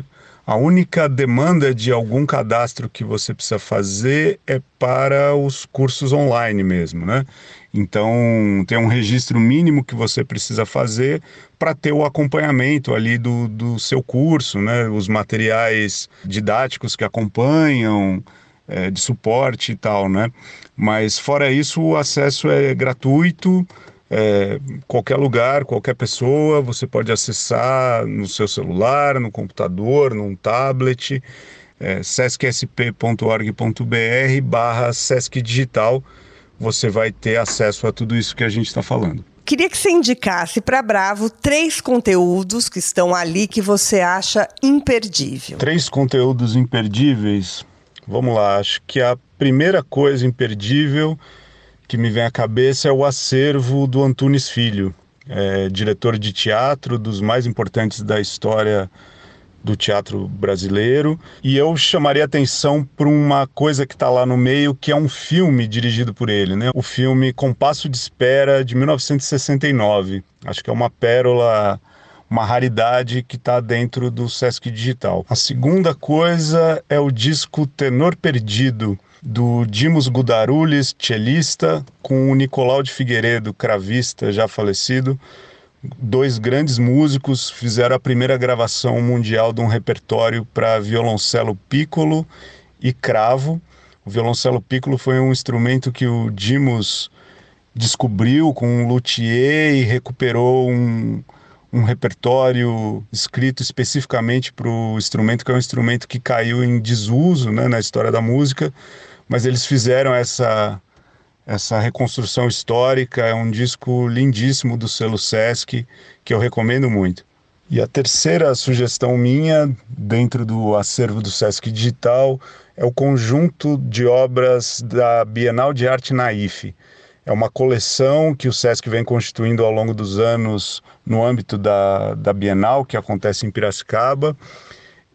a única demanda de algum cadastro que você precisa fazer é para os cursos online mesmo, né? Então, tem um registro mínimo que você precisa fazer para ter o acompanhamento ali do, do seu curso, né? Os materiais didáticos que acompanham, é, de suporte e tal, né? Mas fora isso, o acesso é gratuito, é, qualquer lugar, qualquer pessoa, você pode acessar no seu celular, no computador, num tablet, é, sescsp.org.br barra Sesc Digital, você vai ter acesso a tudo isso que a gente está falando. Queria que você indicasse para Bravo três conteúdos que estão ali que você acha imperdível. Três conteúdos imperdíveis? Vamos lá, acho que a primeira coisa imperdível que me vem à cabeça é o acervo do Antunes Filho, é, diretor de teatro dos mais importantes da história do teatro brasileiro. E eu chamaria atenção para uma coisa que está lá no meio, que é um filme dirigido por ele, né? O filme Compasso de Espera, de 1969. Acho que é uma pérola uma raridade que está dentro do Sesc Digital. A segunda coisa é o disco Tenor Perdido, do Dimos Gudarulis, cellista, com o Nicolau de Figueiredo, cravista, já falecido. Dois grandes músicos fizeram a primeira gravação mundial de um repertório para violoncelo piccolo e cravo. O violoncelo piccolo foi um instrumento que o Dimos descobriu com um luthier e recuperou um, um repertório escrito especificamente para o instrumento, que é um instrumento que caiu em desuso né, na história da música, mas eles fizeram essa essa reconstrução histórica, é um disco lindíssimo do selo Sesc que eu recomendo muito. E a terceira sugestão minha, dentro do acervo do Sesc Digital, é o conjunto de obras da Bienal de Arte Naif. É uma coleção que o Sesc vem constituindo ao longo dos anos no âmbito da, da Bienal, que acontece em Piracicaba.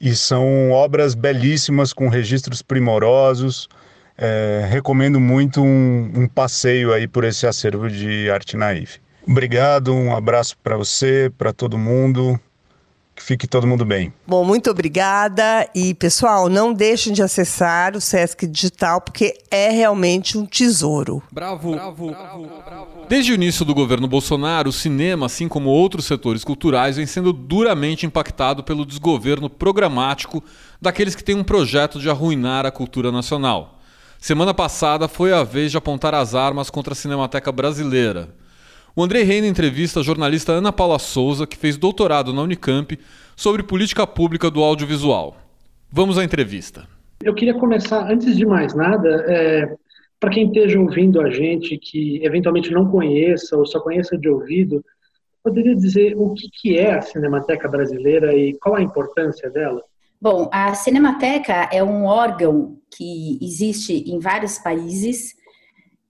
E são obras belíssimas, com registros primorosos, é, recomendo muito um, um, passeio aí por esse acervo de arte naif. Obrigado, um abraço para você, para todo mundo. Que fique todo mundo bem. Bom, muito obrigada. E, pessoal, não deixem de acessar o Sesc Digital, porque é realmente um tesouro. Bravo, bravo, bravo, bravo. Desde o início do governo Bolsonaro, o cinema, assim como outros setores culturais, vem sendo duramente impactado pelo desgoverno programático daqueles que têm um projeto de arruinar a cultura nacional. Semana passada foi a vez de apontar as armas contra a Cinemateca Brasileira. O Andrei Reina entrevista a jornalista Ana Paula Souza, que fez doutorado na Unicamp sobre política pública do audiovisual. Vamos à entrevista. Eu queria começar, antes de mais nada, é, para quem esteja ouvindo a gente, que eventualmente não conheça ou só conheça de ouvido, poderia dizer o que, que é a Cinemateca Brasileira e qual a importância dela? Bom, a Cinemateca é um órgão que existe em vários países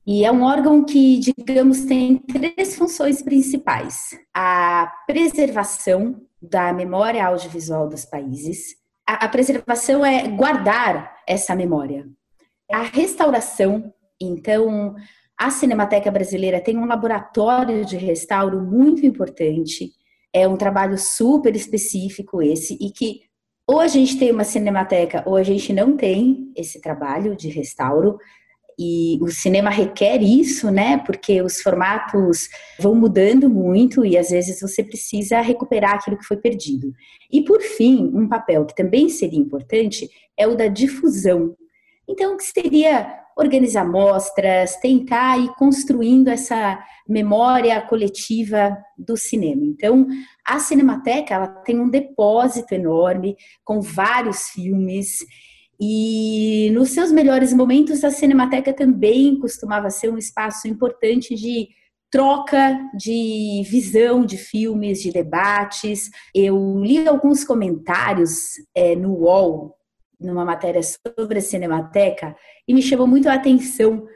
e é um órgão que, digamos, tem três funções principais: a preservação da memória audiovisual dos países, a, a preservação é guardar essa memória, a restauração. Então, a Cinemateca Brasileira tem um laboratório de restauro muito importante. É um trabalho super específico esse e que ou a gente tem uma cinemateca ou a gente não tem esse trabalho de restauro. E o cinema requer isso, né? Porque os formatos vão mudando muito e às vezes você precisa recuperar aquilo que foi perdido. E por fim, um papel que também seria importante é o da difusão. Então, que seria organizar mostras, tentar ir construindo essa memória coletiva do cinema. Então, a Cinemateca ela tem um depósito enorme com vários filmes e nos seus melhores momentos a Cinemateca também costumava ser um espaço importante de troca de visão de filmes, de debates. Eu li alguns comentários é, no UOL numa matéria sobre a Cinemateca e me chamou muito a atenção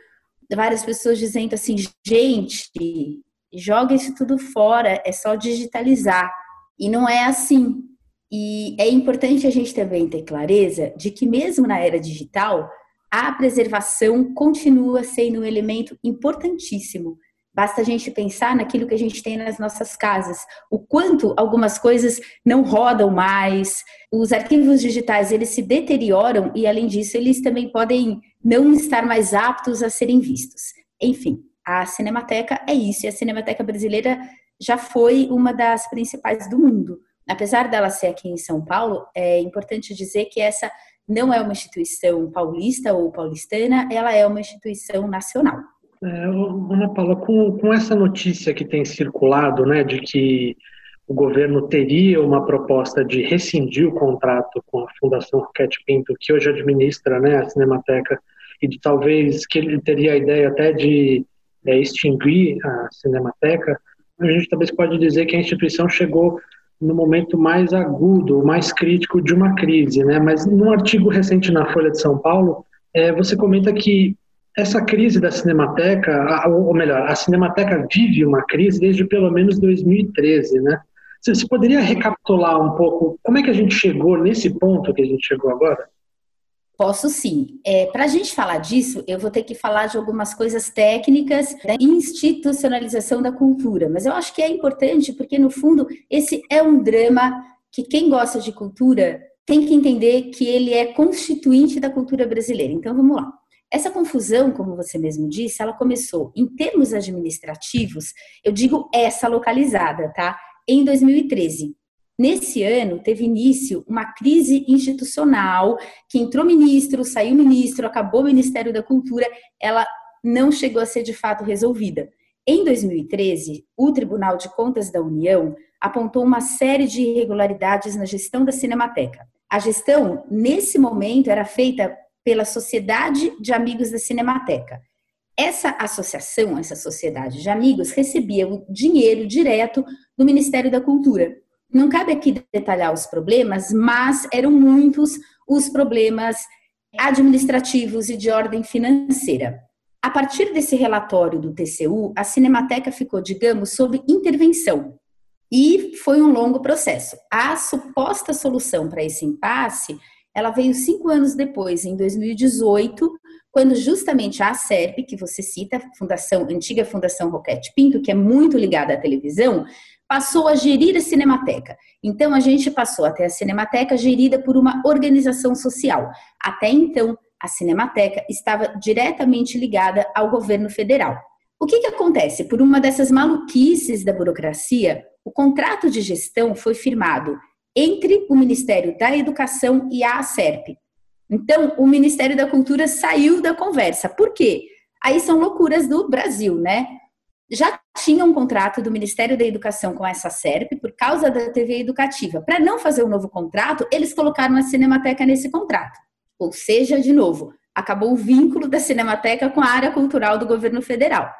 várias pessoas dizendo assim, gente, joga isso tudo fora, é só digitalizar. E não é assim. E é importante a gente também ter clareza de que mesmo na era digital, a preservação continua sendo um elemento importantíssimo Basta a gente pensar naquilo que a gente tem nas nossas casas, o quanto algumas coisas não rodam mais, os arquivos digitais eles se deterioram e além disso eles também podem não estar mais aptos a serem vistos. Enfim, a Cinemateca é isso e a Cinemateca brasileira já foi uma das principais do mundo. Apesar dela ser aqui em São Paulo, é importante dizer que essa não é uma instituição paulista ou paulistana, ela é uma instituição nacional. É, Ana Paula, com, com essa notícia que tem circulado, né, de que o governo teria uma proposta de rescindir o contrato com a Fundação Roquete Pinto, que hoje administra né, a Cinemateca, e de talvez que ele teria a ideia até de é, extinguir a Cinemateca, a gente talvez pode dizer que a instituição chegou no momento mais agudo, mais crítico de uma crise, né? Mas num artigo recente na Folha de São Paulo, é, você comenta que essa crise da Cinemateca, ou melhor, a Cinemateca vive uma crise desde pelo menos 2013, né? Você poderia recapitular um pouco como é que a gente chegou nesse ponto que a gente chegou agora? Posso sim. É, Para a gente falar disso, eu vou ter que falar de algumas coisas técnicas da institucionalização da cultura, mas eu acho que é importante porque, no fundo, esse é um drama que quem gosta de cultura tem que entender que ele é constituinte da cultura brasileira. Então, vamos lá. Essa confusão, como você mesmo disse, ela começou em termos administrativos, eu digo essa localizada, tá? Em 2013. Nesse ano, teve início uma crise institucional, que entrou ministro, saiu ministro, acabou o Ministério da Cultura, ela não chegou a ser de fato resolvida. Em 2013, o Tribunal de Contas da União apontou uma série de irregularidades na gestão da Cinemateca. A gestão, nesse momento, era feita pela Sociedade de Amigos da Cinemateca. Essa associação, essa sociedade de amigos, recebia o dinheiro direto do Ministério da Cultura. Não cabe aqui detalhar os problemas, mas eram muitos os problemas administrativos e de ordem financeira. A partir desse relatório do TCU, a Cinemateca ficou, digamos, sob intervenção. E foi um longo processo. A suposta solução para esse impasse ela veio cinco anos depois, em 2018, quando justamente a SERP, que você cita, Fundação, antiga Fundação Roquete Pinto, que é muito ligada à televisão, passou a gerir a Cinemateca. Então, a gente passou até a Cinemateca gerida por uma organização social. Até então, a Cinemateca estava diretamente ligada ao governo federal. O que, que acontece? Por uma dessas maluquices da burocracia, o contrato de gestão foi firmado entre o Ministério da Educação e a ACERP. Então, o Ministério da Cultura saiu da conversa. Por quê? Aí são loucuras do Brasil, né? Já tinha um contrato do Ministério da Educação com essa SERP por causa da TV educativa. Para não fazer um novo contrato, eles colocaram a Cinemateca nesse contrato. Ou seja, de novo, acabou o vínculo da Cinemateca com a área cultural do governo federal.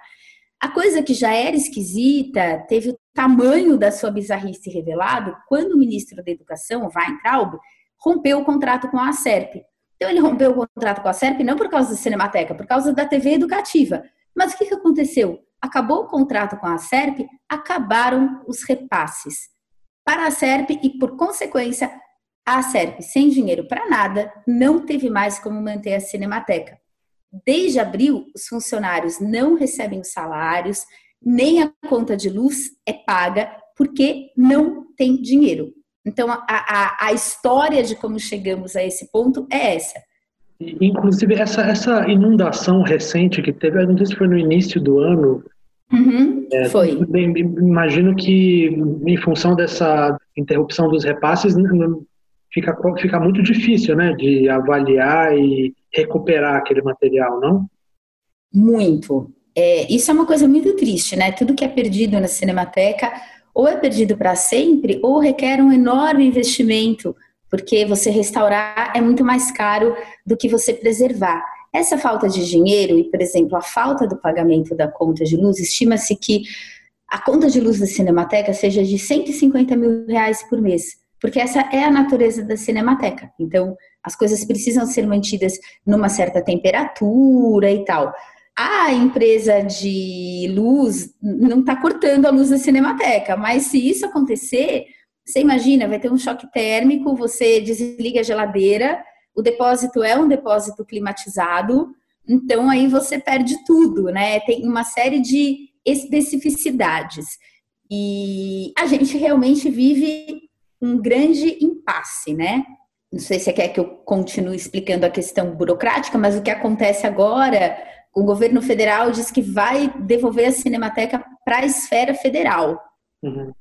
A coisa que já era esquisita teve o tamanho da sua bizarrice revelado quando o ministro da Educação, Weintraub, rompeu o contrato com a SERP. Então, ele rompeu o contrato com a SERP não por causa da Cinemateca, por causa da TV educativa. Mas o que, aconteceu? Acabou o contrato com a SERP, acabaram os repasses para a SERP e, por consequência, a SERP, sem dinheiro para nada, não teve mais como manter a Cinemateca. Desde abril, os funcionários não recebem os salários, nem a conta de luz é paga, porque não tem dinheiro. Então, a, a, a história de como chegamos a esse ponto é essa. Inclusive, essa, essa inundação recente que teve, não sei se foi no início do ano. Uhum, é, foi. Imagino que, em função dessa interrupção dos repasses, fica, fica muito difícil né, de avaliar e recuperar aquele material, não? Muito. É, isso é uma coisa muito triste, né? Tudo que é perdido na Cinemateca ou é perdido para sempre ou requer um enorme investimento porque você restaurar é muito mais caro do que você preservar. Essa falta de dinheiro e, por exemplo, a falta do pagamento da conta de luz, estima-se que a conta de luz da Cinemateca seja de 150 mil reais por mês, porque essa é a natureza da Cinemateca. Então, as coisas precisam ser mantidas numa certa temperatura e tal. A empresa de luz não está cortando a luz da Cinemateca, mas se isso acontecer, você imagina, vai ter um choque térmico, você desliga a geladeira, o depósito é um depósito climatizado, então aí você perde tudo, né? Tem uma série de especificidades. E a gente realmente vive um grande impasse, né? Não sei se você quer que eu continue explicando a questão burocrática, mas o que acontece agora, o governo federal diz que vai devolver a Cinemateca para a esfera federal. Uhum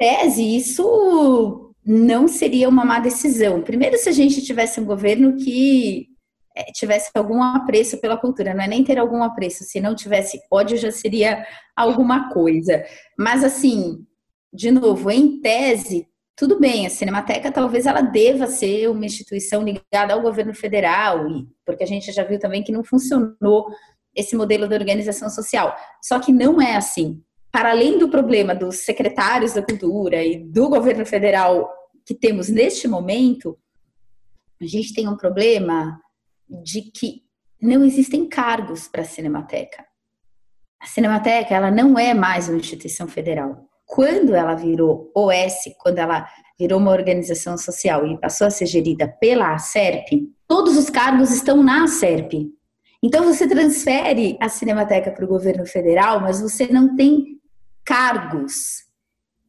tese, isso não seria uma má decisão. Primeiro, se a gente tivesse um governo que é, tivesse algum apreço pela cultura, não é nem ter algum apreço, se não tivesse ódio já seria alguma coisa. Mas assim, de novo, em tese, tudo bem, a Cinemateca talvez ela deva ser uma instituição ligada ao governo federal, porque a gente já viu também que não funcionou esse modelo de organização social. Só que não é assim para além do problema dos secretários da cultura e do governo federal que temos neste momento, a gente tem um problema de que não existem cargos para a Cinemateca. A Cinemateca, ela não é mais uma instituição federal. Quando ela virou OS, quando ela virou uma organização social e passou a ser gerida pela ACERP, todos os cargos estão na ACERP. Então você transfere a Cinemateca para o governo federal, mas você não tem cargos.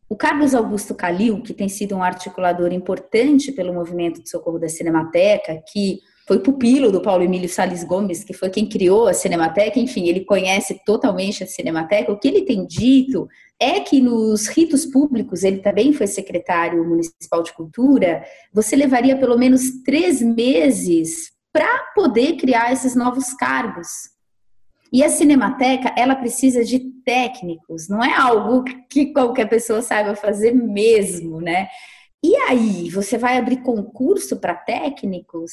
O Carlos Augusto Calil, que tem sido um articulador importante pelo movimento de socorro da Cinemateca, que foi pupilo do Paulo Emílio Sales Gomes, que foi quem criou a Cinemateca, enfim, ele conhece totalmente a Cinemateca. O que ele tem dito é que nos ritos públicos, ele também foi secretário municipal de cultura, você levaria pelo menos três meses para poder criar esses novos cargos. E a Cinemateca, ela precisa de técnicos, não é algo que qualquer pessoa saiba fazer mesmo, né? E aí, você vai abrir concurso para técnicos?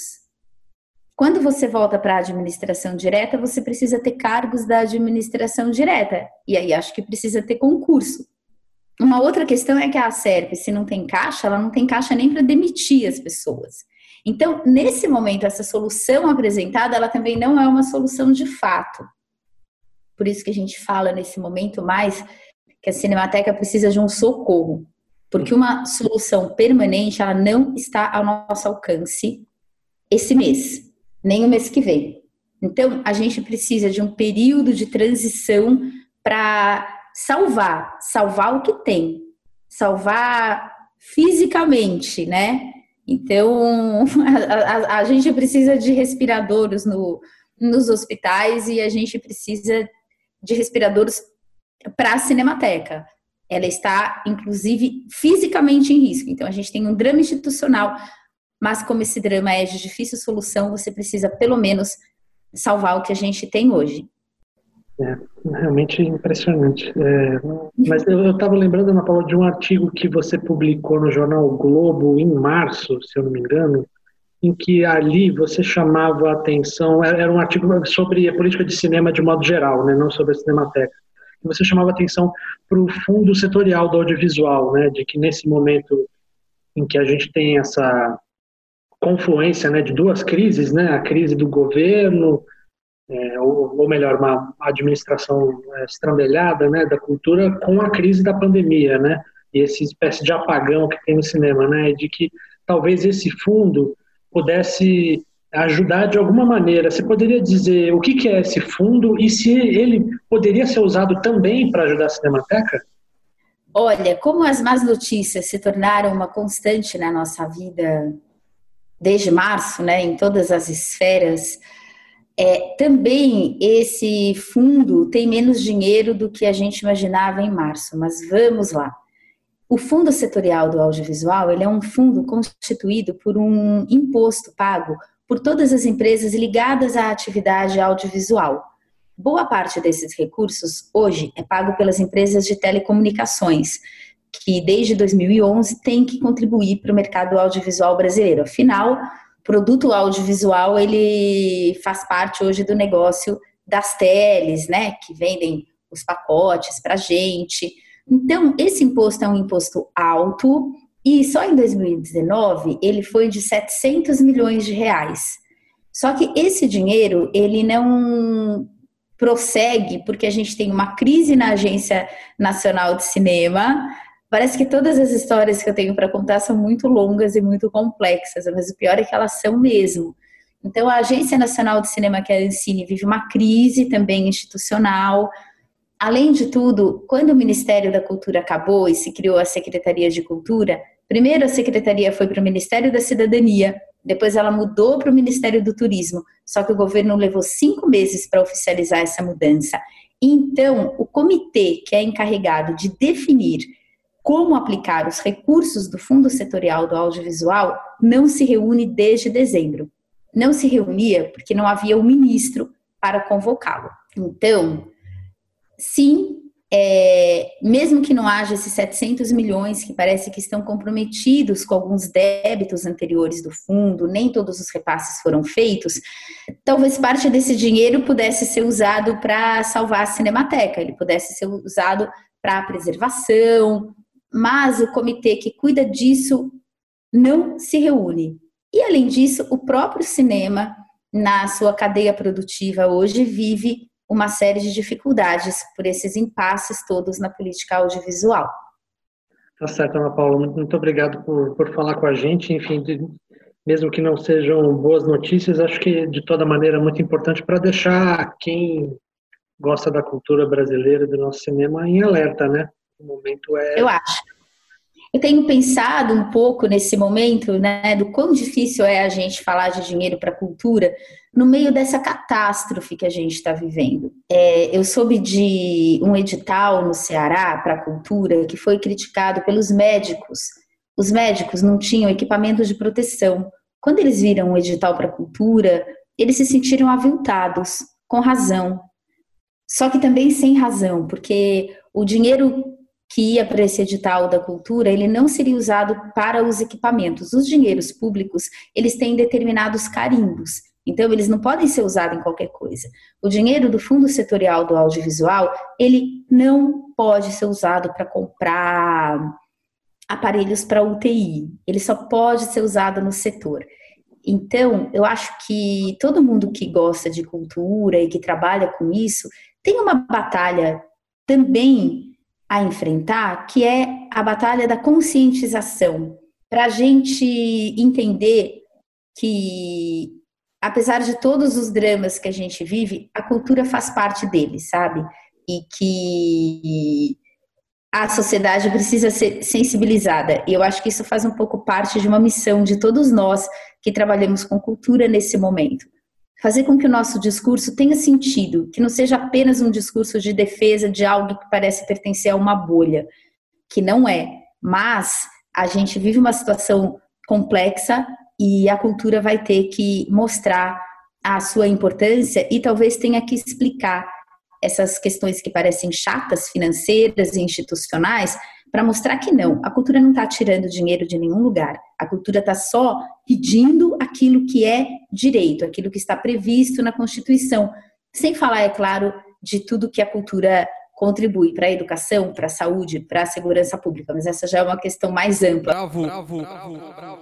Quando você volta para a administração direta, você precisa ter cargos da administração direta. E aí, acho que precisa ter concurso. Uma outra questão é que a SERP, se não tem caixa, ela não tem caixa nem para demitir as pessoas. Então, nesse momento, essa solução apresentada, ela também não é uma solução de fato. Por isso que a gente fala nesse momento mais que a Cinemateca precisa de um socorro, porque uma solução permanente ela não está ao nosso alcance esse mês, nem o mês que vem. Então, a gente precisa de um período de transição para salvar, salvar o que tem, salvar fisicamente, né? Então, a, a, a gente precisa de respiradores no, nos hospitais e a gente precisa de respiradores para a Cinemateca. Ela está, inclusive, fisicamente em risco. Então, a gente tem um drama institucional, mas como esse drama é de difícil solução, você precisa, pelo menos, salvar o que a gente tem hoje. É, realmente impressionante. É, mas eu estava lembrando, Ana Paula, de um artigo que você publicou no jornal Globo em março, se eu não me engano, em que ali você chamava a atenção, era um artigo sobre a política de cinema de modo geral, né, não sobre a Cinemateca. Você chamava a atenção para o fundo setorial do audiovisual, né, de que nesse momento em que a gente tem essa confluência né, de duas crises, né, a crise do governo, é, ou, ou, melhor, uma administração é, estrambelhada né, da cultura com a crise da pandemia, né, e esse espécie de apagão que tem no cinema, né, de que talvez esse fundo pudesse ajudar de alguma maneira. Você poderia dizer o que, que é esse fundo e se ele poderia ser usado também para ajudar a Cinemateca? Olha, como as más notícias se tornaram uma constante na nossa vida desde março, né, em todas as esferas, é, também esse fundo tem menos dinheiro do que a gente imaginava em março, mas vamos lá. O Fundo Setorial do Audiovisual ele é um fundo constituído por um imposto pago por todas as empresas ligadas à atividade audiovisual. Boa parte desses recursos hoje é pago pelas empresas de telecomunicações, que desde 2011 têm que contribuir para o mercado audiovisual brasileiro. Afinal, produto audiovisual ele faz parte hoje do negócio das teles, né, que vendem os pacotes para gente. Então, esse imposto é um imposto alto e só em 2019 ele foi de 700 milhões de reais. Só que esse dinheiro ele não prossegue porque a gente tem uma crise na Agência Nacional de Cinema, Parece que todas as histórias que eu tenho para contar são muito longas e muito complexas, mas o pior é que elas são mesmo. Então, a Agência Nacional de Cinema, que é a Ancine, vive uma crise também institucional. Além de tudo, quando o Ministério da Cultura acabou e se criou a Secretaria de Cultura, primeiro a secretaria foi para o Ministério da Cidadania, depois ela mudou para o Ministério do Turismo, só que o governo levou cinco meses para oficializar essa mudança. Então, o comitê que é encarregado de definir como aplicar os recursos do Fundo Setorial do Audiovisual não se reúne desde dezembro. Não se reunia porque não havia um ministro para convocá-lo. Então, sim, é, mesmo que não haja esses 700 milhões que parece que estão comprometidos com alguns débitos anteriores do fundo, nem todos os repasses foram feitos, talvez parte desse dinheiro pudesse ser usado para salvar a Cinemateca, ele pudesse ser usado para a preservação, mas o comitê que cuida disso não se reúne. E além disso, o próprio cinema, na sua cadeia produtiva hoje, vive uma série de dificuldades por esses impasses todos na política audiovisual. Tá certo, Ana Paula. Muito obrigado por, por falar com a gente. Enfim, de, mesmo que não sejam boas notícias, acho que de toda maneira é muito importante para deixar quem gosta da cultura brasileira, do nosso cinema, em alerta, né? O momento é. Eu acho. Eu tenho pensado um pouco nesse momento, né, do quão difícil é a gente falar de dinheiro para a cultura no meio dessa catástrofe que a gente está vivendo. É, eu soube de um edital no Ceará para a cultura que foi criticado pelos médicos. Os médicos não tinham equipamento de proteção. Quando eles viram um edital para a cultura, eles se sentiram aviltados, com razão. Só que também sem razão, porque o dinheiro que ia para esse edital da cultura, ele não seria usado para os equipamentos. Os dinheiros públicos, eles têm determinados carimbos. Então, eles não podem ser usados em qualquer coisa. O dinheiro do Fundo Setorial do Audiovisual, ele não pode ser usado para comprar aparelhos para UTI. Ele só pode ser usado no setor. Então, eu acho que todo mundo que gosta de cultura e que trabalha com isso tem uma batalha também a enfrentar, que é a batalha da conscientização, para a gente entender que, apesar de todos os dramas que a gente vive, a cultura faz parte dele, sabe? E que a sociedade precisa ser sensibilizada. E eu acho que isso faz um pouco parte de uma missão de todos nós que trabalhamos com cultura nesse momento fazer com que o nosso discurso tenha sentido, que não seja apenas um discurso de defesa de algo que parece pertencer a uma bolha, que não é. Mas a gente vive uma situação complexa e a cultura vai ter que mostrar a sua importância e talvez tenha que explicar essas questões que parecem chatas, financeiras e institucionais, para mostrar que não, a cultura não está tirando dinheiro de nenhum lugar. A cultura está só pedindo aquilo que é direito, aquilo que está previsto na Constituição. Sem falar, é claro, de tudo que a cultura contribui para a educação, para a saúde, para a segurança pública, mas essa já é uma questão mais ampla. Bravo, bravo, bravo, bravo.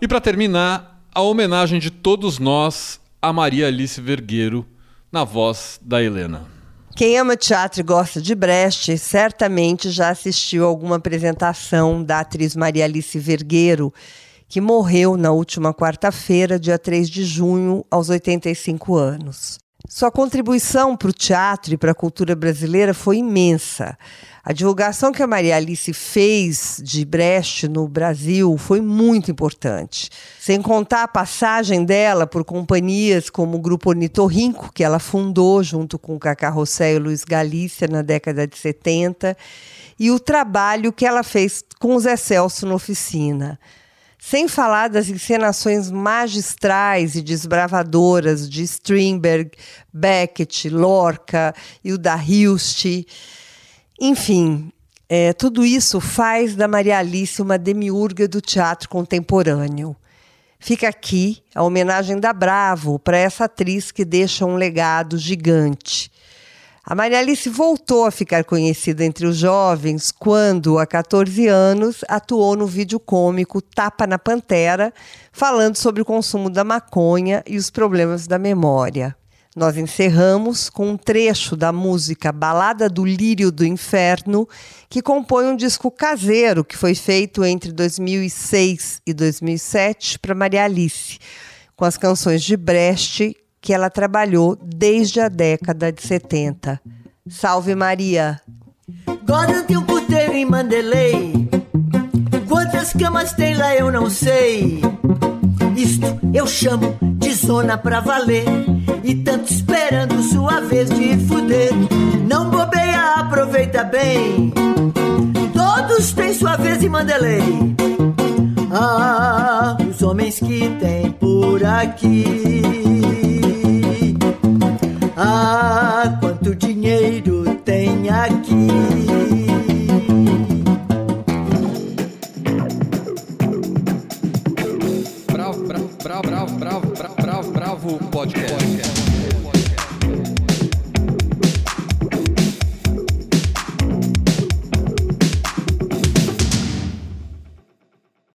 E para terminar, a homenagem de todos nós a Maria Alice Vergueiro, na voz da Helena. Quem ama teatro e gosta de Brecht certamente já assistiu alguma apresentação da atriz Maria Alice Vergueiro, que morreu na última quarta-feira, dia 3 de junho, aos 85 anos. Sua contribuição para o teatro e para a cultura brasileira foi imensa. A divulgação que a Maria Alice fez de Brecht no Brasil foi muito importante. Sem contar a passagem dela por companhias como o Grupo Ornitorrinco, que ela fundou junto com Cacá Rossé e Luiz Galícia na década de 70, e o trabalho que ela fez com o Zé Celso na oficina. Sem falar das encenações magistrais e desbravadoras de Strindberg, Beckett, Lorca e o da Hilst. Enfim, é, tudo isso faz da Maria Alice uma demiurga do teatro contemporâneo. Fica aqui a homenagem da Bravo para essa atriz que deixa um legado gigante. A Maria Alice voltou a ficar conhecida entre os jovens quando, há 14 anos, atuou no vídeo cômico Tapa na Pantera, falando sobre o consumo da maconha e os problemas da memória. Nós encerramos com um trecho da música Balada do Lírio do Inferno, que compõe um disco caseiro que foi feito entre 2006 e 2007 para Maria Alice, com as canções de Brecht que ela trabalhou desde a década de 70. Salve Maria! De um puteiro em Mandelei. Quantas camas tem lá eu não sei. Isto eu chamo de zona pra valer. E tanto esperando sua vez de fuder. Não bobeia, aproveita bem. Todos têm sua vez em Mandelei. Ah, os homens que tem por aqui. Ah, quanto dinheiro tem aqui. Bravo, bravo, bravo, bravo, bravo, bravo, bravo podcast.